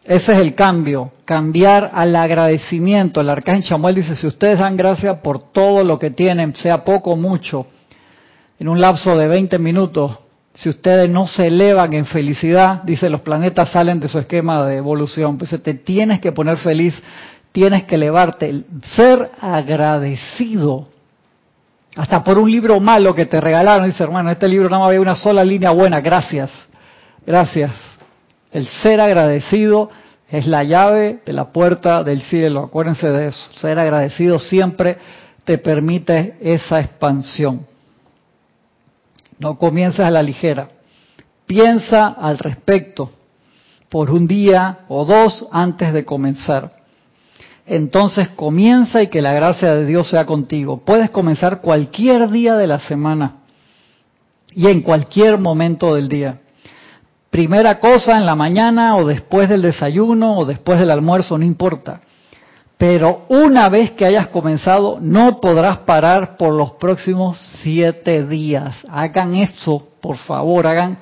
Ese es el cambio, cambiar al agradecimiento. El arcángel Samuel dice, si ustedes dan gracias por todo lo que tienen, sea poco o mucho, en un lapso de 20 minutos, si ustedes no se elevan en felicidad, dice, los planetas salen de su esquema de evolución. Pues te tienes que poner feliz, tienes que elevarte. El Ser agradecido. Hasta por un libro malo que te regalaron, dice, hermano, este libro nada más había una sola línea buena, gracias. Gracias. El ser agradecido es la llave de la puerta del cielo. Acuérdense de eso. Ser agradecido siempre te permite esa expansión. No comiences a la ligera. Piensa al respecto por un día o dos antes de comenzar. Entonces comienza y que la gracia de Dios sea contigo. Puedes comenzar cualquier día de la semana y en cualquier momento del día primera cosa en la mañana o después del desayuno o después del almuerzo, no importa. Pero una vez que hayas comenzado, no podrás parar por los próximos siete días. Hagan eso, por favor, hagan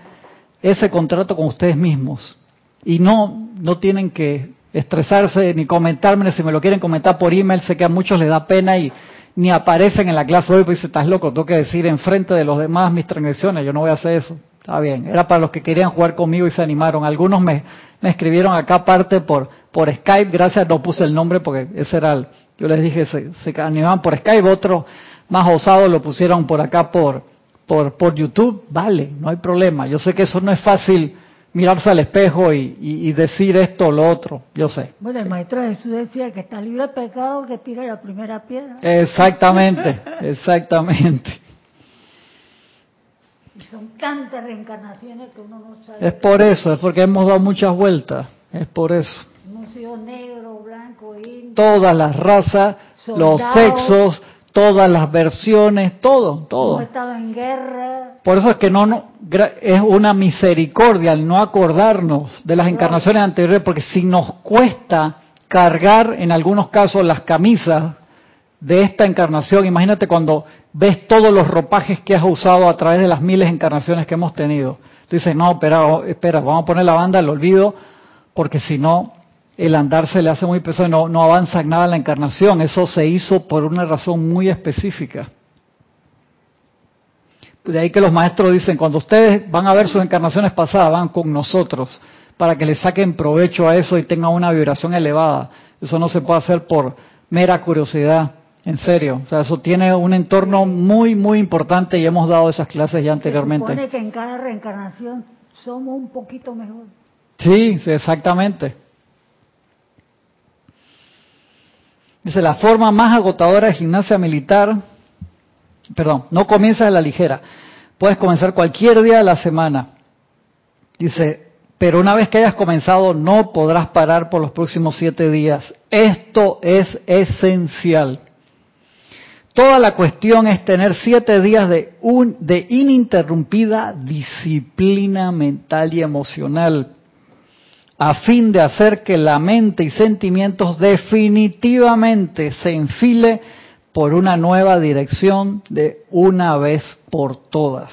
ese contrato con ustedes mismos. Y no, no tienen que estresarse ni comentarme, si me lo quieren comentar por email, sé que a muchos les da pena y ni aparecen en la clase hoy, pues dice, estás loco, tengo que decir enfrente de los demás mis transgresiones, yo no voy a hacer eso. Está bien, era para los que querían jugar conmigo y se animaron. Algunos me, me escribieron acá aparte por, por Skype, gracias, no puse el nombre porque ese era el, yo les dije, se, se animaban por Skype, otros más osados lo pusieron por acá por, por, por YouTube, vale, no hay problema. Yo sé que eso no es fácil mirarse al espejo y, y, y decir esto o lo otro, yo sé. Bueno, el maestro Jesús decía que está libre de pecado que tire la primera piedra. Exactamente, exactamente. Son tantas reencarnaciones que uno no sabe. Es por eso, es porque hemos dado muchas vueltas, es por eso. Hemos sido negro, blanco, indio. Todas las razas, los sexos, todas las versiones, todo, Hemos todo. estado en guerra. Por eso es que no, es una misericordia el no acordarnos de las encarnaciones anteriores, porque si nos cuesta cargar en algunos casos las camisas de esta encarnación, imagínate cuando ves todos los ropajes que has usado a través de las miles de encarnaciones que hemos tenido. Tú dices, no, espera, espera, vamos a poner la banda al olvido, porque si no, el andar se le hace muy pesado y no, no avanza nada en la encarnación. Eso se hizo por una razón muy específica. De ahí que los maestros dicen, cuando ustedes van a ver sus encarnaciones pasadas, van con nosotros, para que le saquen provecho a eso y tengan una vibración elevada. Eso no se puede hacer por mera curiosidad, en serio. O sea, eso tiene un entorno muy, muy importante y hemos dado esas clases ya Se anteriormente. supone que en cada reencarnación somos un poquito mejor. Sí, sí, exactamente. Dice, la forma más agotadora de gimnasia militar, perdón, no comienza a la ligera, puedes comenzar cualquier día de la semana. Dice, pero una vez que hayas comenzado no podrás parar por los próximos siete días. Esto es esencial. Toda la cuestión es tener siete días de, un, de ininterrumpida disciplina mental y emocional a fin de hacer que la mente y sentimientos definitivamente se enfile por una nueva dirección de una vez por todas.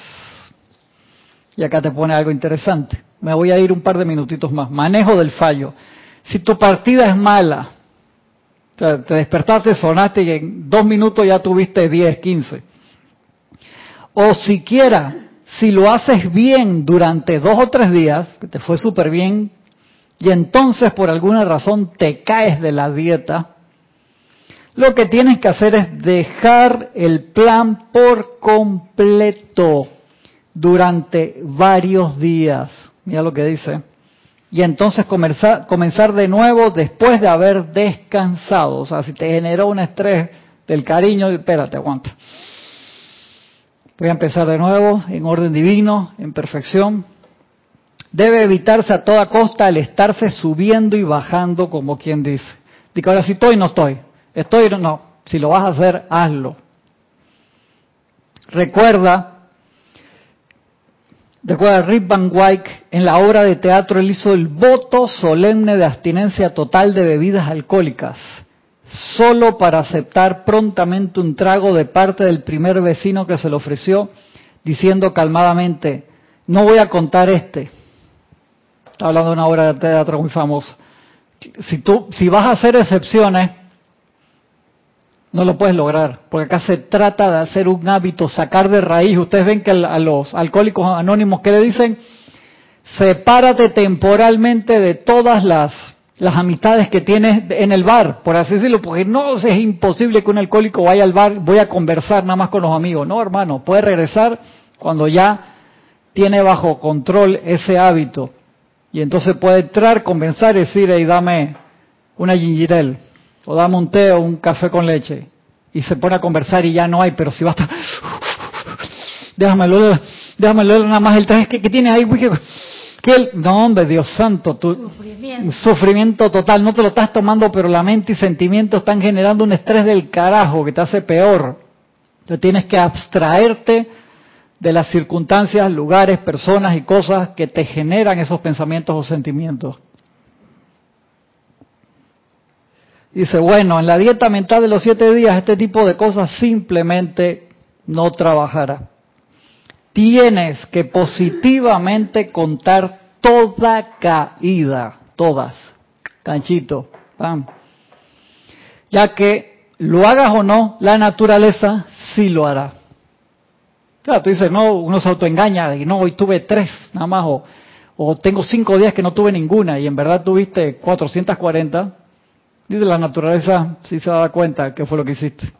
Y acá te pone algo interesante. Me voy a ir un par de minutitos más. Manejo del fallo. Si tu partida es mala, te despertaste, sonaste y en dos minutos ya tuviste 10, 15. O siquiera, si lo haces bien durante dos o tres días, que te fue súper bien, y entonces por alguna razón te caes de la dieta, lo que tienes que hacer es dejar el plan por completo durante varios días. Mira lo que dice. Y entonces comenzar, comenzar de nuevo después de haber descansado. O sea, si te generó un estrés del cariño, espérate, aguanta. Voy a empezar de nuevo en orden divino, en perfección. Debe evitarse a toda costa el estarse subiendo y bajando, como quien dice. Digo, ahora si estoy, no estoy. Estoy, no. Si lo vas a hacer, hazlo. Recuerda, recuerda Rip Van Wyck, en la obra de teatro él hizo el voto solemne de abstinencia total de bebidas alcohólicas, solo para aceptar prontamente un trago de parte del primer vecino que se le ofreció, diciendo calmadamente, no voy a contar este. Está hablando de una obra de teatro muy famosa. Si tú, si vas a hacer excepciones, no lo puedes lograr, porque acá se trata de hacer un hábito, sacar de raíz. Ustedes ven que a los alcohólicos anónimos, ¿qué le dicen? Sepárate temporalmente de todas las, las amistades que tienes en el bar, por así decirlo, porque no es imposible que un alcohólico vaya al bar, voy a conversar nada más con los amigos. No, hermano, puede regresar cuando ya tiene bajo control ese hábito. Y entonces puede entrar, conversar y decir, hey, dame una ginger o dame un té o un café con leche. Y se pone a conversar y ya no hay, pero si basta, déjame déjame nada más el traje que, tienes ahí, que no hombre, Dios santo, tu sufrimiento. sufrimiento total, no te lo estás tomando, pero la mente y sentimientos están generando un estrés del carajo que te hace peor. Entonces tienes que abstraerte de las circunstancias, lugares, personas y cosas que te generan esos pensamientos o sentimientos. Dice, bueno, en la dieta mental de los siete días este tipo de cosas simplemente no trabajará. Tienes que positivamente contar toda caída, todas, canchito, pam. Ya que lo hagas o no, la naturaleza sí lo hará. Claro, tú dices, no, uno se autoengaña y no, hoy tuve tres nada más, o, o tengo cinco días que no tuve ninguna y en verdad tuviste 440 Dice la naturaleza, si se da cuenta que fue lo que hiciste.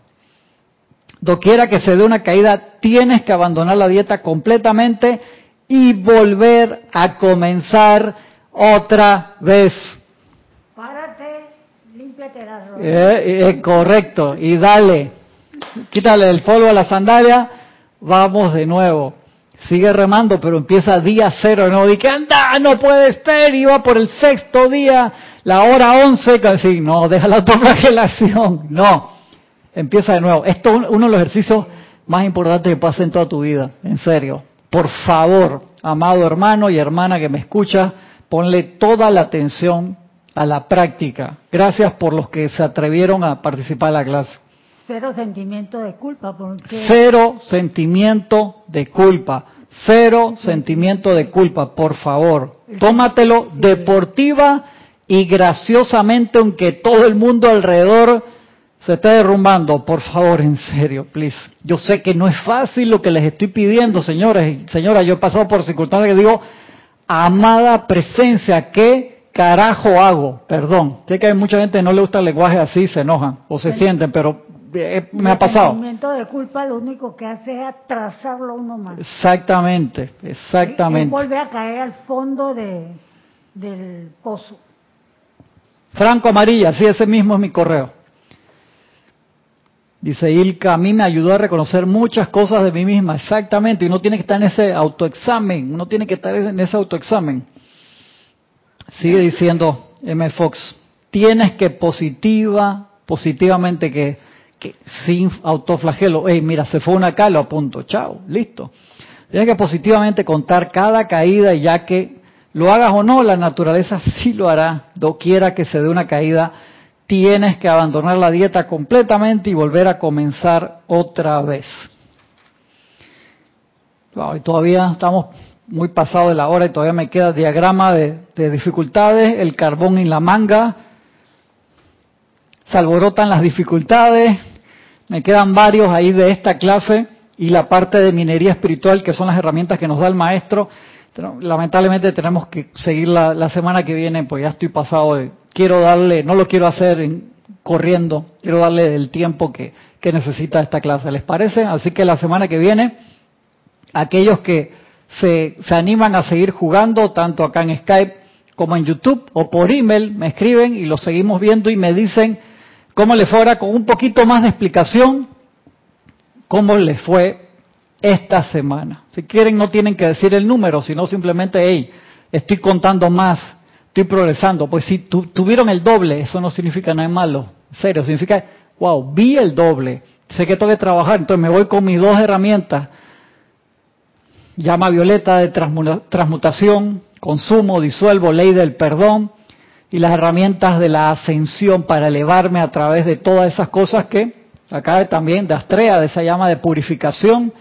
Doquiera que se dé una caída, tienes que abandonar la dieta completamente y volver a comenzar otra vez. Párate, límpiate. Eh, eh, correcto, y dale. Quítale el polvo a la sandalia, vamos de nuevo. Sigue remando, pero empieza día cero, no di que anda, no puede ser, y va por el sexto día la hora 11, casi, no, deja la autoflagelación, no, empieza de nuevo. Esto es uno de los ejercicios más importantes que pasa en toda tu vida, en serio. Por favor, amado hermano y hermana que me escucha, ponle toda la atención a la práctica. Gracias por los que se atrevieron a participar en la clase. Cero sentimiento de culpa. Porque... Cero sentimiento de culpa. Cero sentimiento de culpa, por favor. Tómatelo deportiva y graciosamente, aunque todo el mundo alrededor se esté derrumbando, por favor, en serio, please. Yo sé que no es fácil lo que les estoy pidiendo, señores y señoras. Yo he pasado por circunstancias que digo, amada presencia, ¿qué carajo hago? Perdón. Sé que hay mucha gente que no le gusta el lenguaje así, se enojan o se sienten, pero eh, me ha pasado. El sentimiento de culpa lo único que hace es atrasarlo uno más. Exactamente, exactamente. vuelve a caer al fondo de, del pozo. Franco Amarilla, sí, ese mismo es mi correo. Dice Ilka, a mí me ayudó a reconocer muchas cosas de mí misma, exactamente, y uno tiene que estar en ese autoexamen, uno tiene que estar en ese autoexamen. Sigue diciendo M. Fox, tienes que positiva, positivamente que, sin autoflagelo, hey, mira, se fue una acá, lo apunto, chao, listo. Tienes que positivamente contar cada caída, ya que lo hagas o no, la naturaleza sí lo hará. Doquiera que se dé una caída, tienes que abandonar la dieta completamente y volver a comenzar otra vez. y todavía estamos muy pasados de la hora y todavía me queda diagrama de, de dificultades, el carbón en la manga, se alborotan las dificultades, me quedan varios ahí de esta clase y la parte de minería espiritual que son las herramientas que nos da el maestro lamentablemente tenemos que seguir la, semana que viene, pues ya estoy pasado de, quiero darle, no lo quiero hacer corriendo, quiero darle el tiempo que, necesita esta clase, ¿les parece? Así que la semana que viene, aquellos que se, se animan a seguir jugando, tanto acá en Skype como en YouTube o por email, me escriben y lo seguimos viendo y me dicen cómo les fue con un poquito más de explicación, cómo les fue esta semana. Si quieren, no tienen que decir el número, sino simplemente, hey, estoy contando más, estoy progresando. Pues si tuvieron el doble, eso no significa nada malo. En serio, significa, wow, vi el doble. Sé que tengo que trabajar, entonces me voy con mis dos herramientas. Llama violeta de transmutación, consumo, disuelvo, ley del perdón y las herramientas de la ascensión para elevarme a través de todas esas cosas que acá también de Astrea, de esa llama de purificación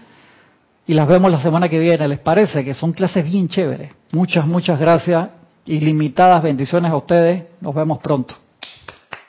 y las vemos la semana que viene, ¿les parece? Que son clases bien chéveres. Muchas, muchas gracias. Ilimitadas bendiciones a ustedes. Nos vemos pronto.